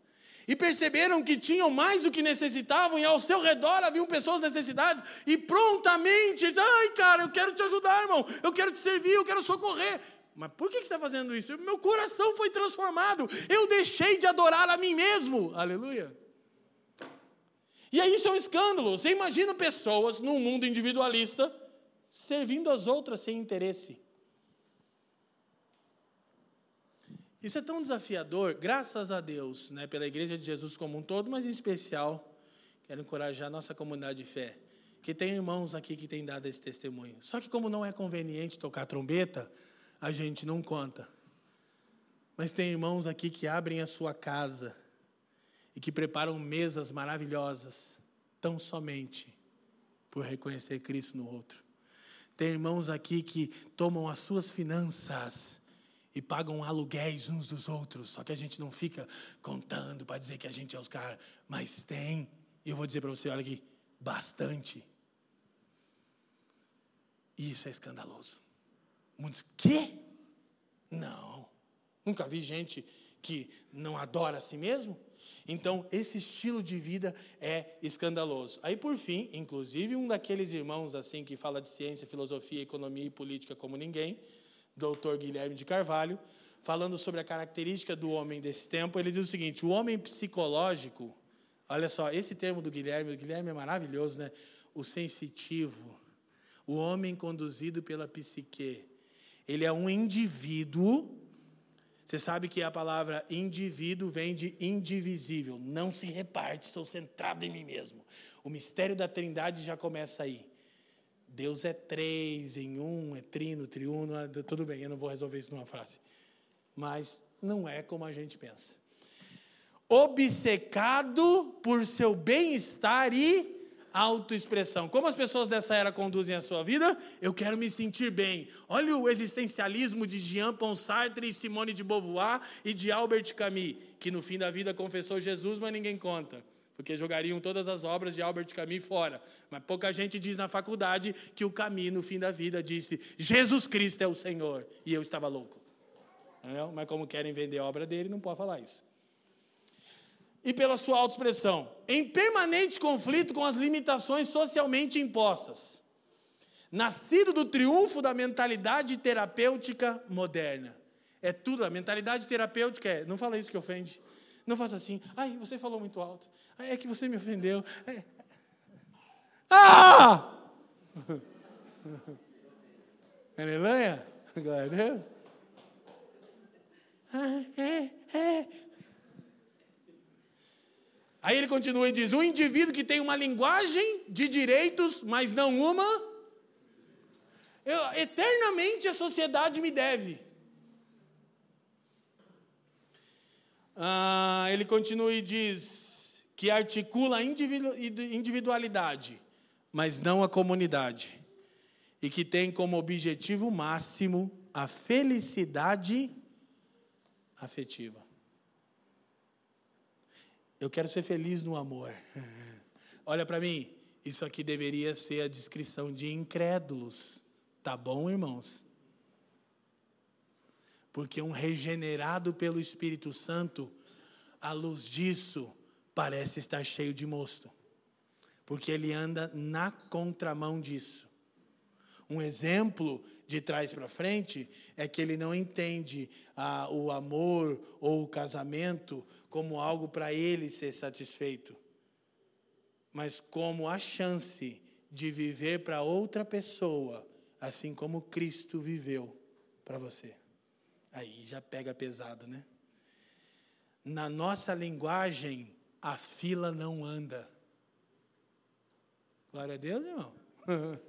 S2: e perceberam que tinham mais do que necessitavam, e ao seu redor haviam pessoas necessitadas, e prontamente, ai cara, eu quero te ajudar, irmão, eu quero te servir, eu quero socorrer. Mas por que você está fazendo isso? Meu coração foi transformado, eu deixei de adorar a mim mesmo, aleluia. E aí isso é um escândalo. Você imagina pessoas num mundo individualista servindo as outras sem interesse. Isso é tão desafiador, graças a Deus, né, pela Igreja de Jesus como um todo, mas em especial, quero encorajar a nossa comunidade de fé, que tem irmãos aqui que têm dado esse testemunho. Só que, como não é conveniente tocar trombeta, a gente não conta. Mas tem irmãos aqui que abrem a sua casa e que preparam mesas maravilhosas, tão somente por reconhecer Cristo no outro. Tem irmãos aqui que tomam as suas finanças e pagam aluguéis uns dos outros, só que a gente não fica contando para dizer que a gente é os caras, mas tem, e eu vou dizer para você, olha aqui, bastante. Isso é escandaloso. Muitos, quê? Não, nunca vi gente que não adora a si mesmo. Então, esse estilo de vida é escandaloso. Aí, por fim, inclusive, um daqueles irmãos assim que fala de ciência, filosofia, economia e política como ninguém, doutor Guilherme de Carvalho, falando sobre a característica do homem desse tempo, ele diz o seguinte: o homem psicológico, olha só, esse termo do Guilherme, o Guilherme é maravilhoso, né? O sensitivo, o homem conduzido pela psique. Ele é um indivíduo. Você sabe que a palavra indivíduo vem de indivisível, não se reparte, estou centrado em mim mesmo. O mistério da Trindade já começa aí. Deus é três em um, é trino, triuno, é, tudo bem, eu não vou resolver isso numa frase. Mas não é como a gente pensa. Obcecado por seu bem-estar e autoexpressão. Como as pessoas dessa era conduzem a sua vida? Eu quero me sentir bem. Olha o existencialismo de Jean-Paul Sartre e Simone de Beauvoir e de Albert Camus, que no fim da vida confessou Jesus, mas ninguém conta porque jogariam todas as obras de Albert Camus fora. Mas pouca gente diz na faculdade que o Camus, no fim da vida, disse: Jesus Cristo é o Senhor. E eu estava louco. Entendeu? Mas como querem vender a obra dele, não pode falar isso. E pela sua autoexpressão, em permanente conflito com as limitações socialmente impostas. Nascido do triunfo da mentalidade terapêutica moderna. É tudo, a mentalidade terapêutica é, não fala isso que ofende. Não faça assim, ai, você falou muito alto. Ai, é que você me ofendeu. É. Ah! Aleluia! Glória a Deus. Ah, é, é. Aí ele continua e diz: o indivíduo que tem uma linguagem de direitos, mas não uma, eu, eternamente a sociedade me deve. Ah, ele continua e diz que articula a individualidade, mas não a comunidade, e que tem como objetivo máximo a felicidade afetiva. Eu quero ser feliz no amor. Olha para mim, isso aqui deveria ser a descrição de incrédulos. Tá bom, irmãos? Porque um regenerado pelo Espírito Santo, à luz disso, parece estar cheio de mosto. Porque ele anda na contramão disso. Um exemplo de trás para frente é que ele não entende ah, o amor ou o casamento como algo para ele ser satisfeito, mas como a chance de viver para outra pessoa, assim como Cristo viveu para você. Aí já pega pesado, né? Na nossa linguagem, a fila não anda. Glória a Deus, irmão.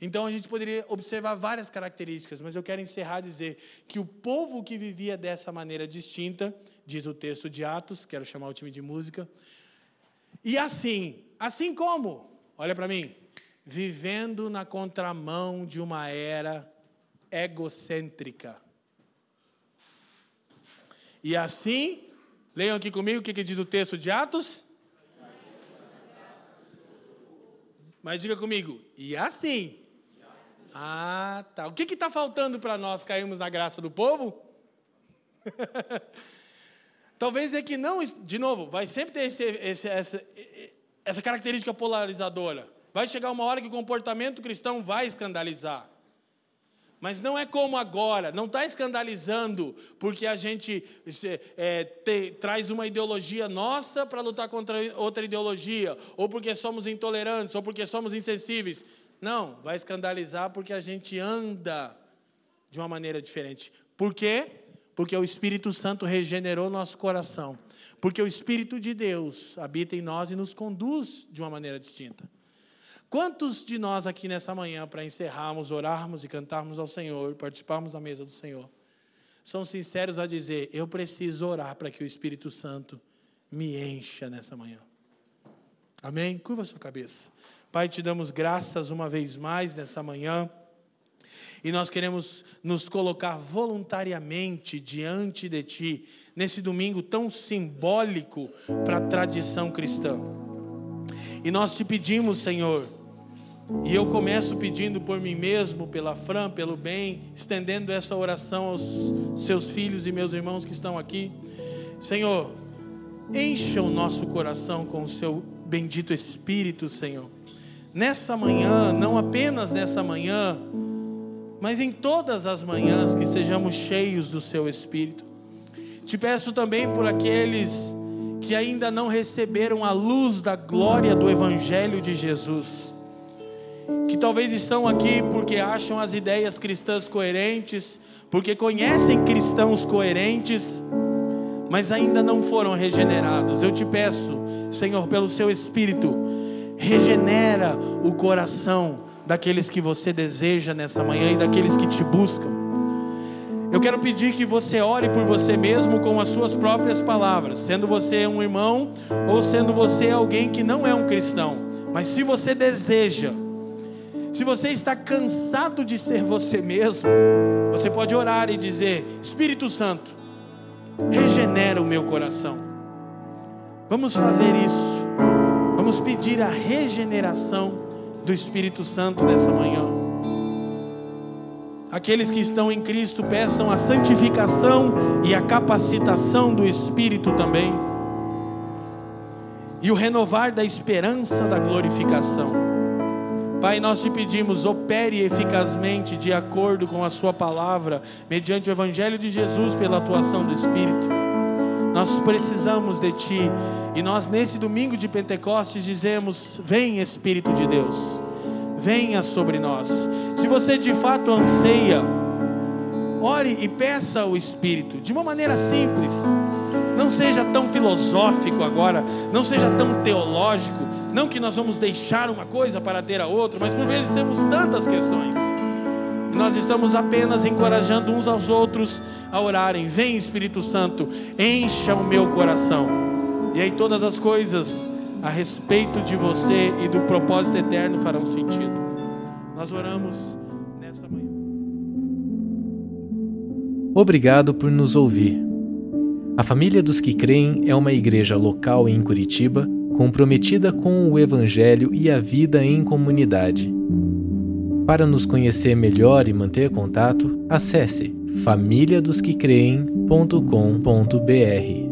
S2: Então a gente poderia observar várias características, mas eu quero encerrar dizer que o povo que vivia dessa maneira distinta, diz o texto de Atos, quero chamar o time de música, e assim, assim como, olha para mim, vivendo na contramão de uma era egocêntrica. E assim, leiam aqui comigo o que, que diz o texto de Atos. Mas diga comigo, e assim, ah, tá. O que está faltando para nós cairmos na graça do povo? Talvez é que não, de novo, vai sempre ter esse, esse, essa, essa característica polarizadora. Vai chegar uma hora que o comportamento cristão vai escandalizar. Mas não é como agora, não está escandalizando porque a gente é, te, traz uma ideologia nossa para lutar contra outra ideologia, ou porque somos intolerantes, ou porque somos insensíveis. Não, vai escandalizar porque a gente anda de uma maneira diferente. Por quê? Porque o Espírito Santo regenerou nosso coração. Porque o Espírito de Deus habita em nós e nos conduz de uma maneira distinta. Quantos de nós aqui nessa manhã, para encerrarmos, orarmos e cantarmos ao Senhor, participarmos da mesa do Senhor, são sinceros a dizer: Eu preciso orar para que o Espírito Santo me encha nessa manhã? Amém? Curva sua cabeça. Pai, te damos graças uma vez mais nessa manhã. E nós queremos nos colocar voluntariamente diante de Ti, nesse domingo tão simbólico para a tradição cristã. E nós te pedimos, Senhor, e eu começo pedindo por mim mesmo, pela Fran, pelo bem, estendendo essa oração aos seus filhos e meus irmãos que estão aqui. Senhor, encha o nosso coração com o seu bendito Espírito, Senhor nessa manhã, não apenas nessa manhã, mas em todas as manhãs que sejamos cheios do Seu Espírito. Te peço também por aqueles que ainda não receberam a luz da glória do Evangelho de Jesus, que talvez estão aqui porque acham as ideias cristãs coerentes, porque conhecem cristãos coerentes, mas ainda não foram regenerados. Eu te peço, Senhor, pelo Seu Espírito, regenera o coração daqueles que você deseja nessa manhã e daqueles que te buscam. Eu quero pedir que você ore por você mesmo com as suas próprias palavras, sendo você um irmão ou sendo você alguém que não é um cristão. Mas se você deseja, se você está cansado de ser você mesmo, você pode orar e dizer: Espírito Santo, regenera o meu coração. Vamos fazer isso. Vamos pedir a regeneração do Espírito Santo nessa manhã. Aqueles que estão em Cristo peçam a santificação e a capacitação do Espírito também. E o renovar da esperança da glorificação. Pai, nós te pedimos, opere eficazmente de acordo com a Sua palavra, mediante o Evangelho de Jesus, pela atuação do Espírito. Nós precisamos de Ti e nós, nesse domingo de Pentecostes, dizemos: Vem, Espírito de Deus, venha sobre nós. Se você de fato anseia, ore e peça ao Espírito, de uma maneira simples. Não seja tão filosófico agora, não seja tão teológico, não que nós vamos deixar uma coisa para ter a outra, mas por vezes temos tantas questões. E nós estamos apenas encorajando uns aos outros a orarem. Vem Espírito Santo, encha o meu coração. E aí todas as coisas a respeito de você e do propósito eterno farão sentido. Nós oramos nesta manhã.
S1: Obrigado por nos ouvir. A Família dos que Creem é uma igreja local em Curitiba comprometida com o Evangelho e a vida em comunidade. Para nos conhecer melhor e manter contato, acesse famíliadosquecreem.com.br.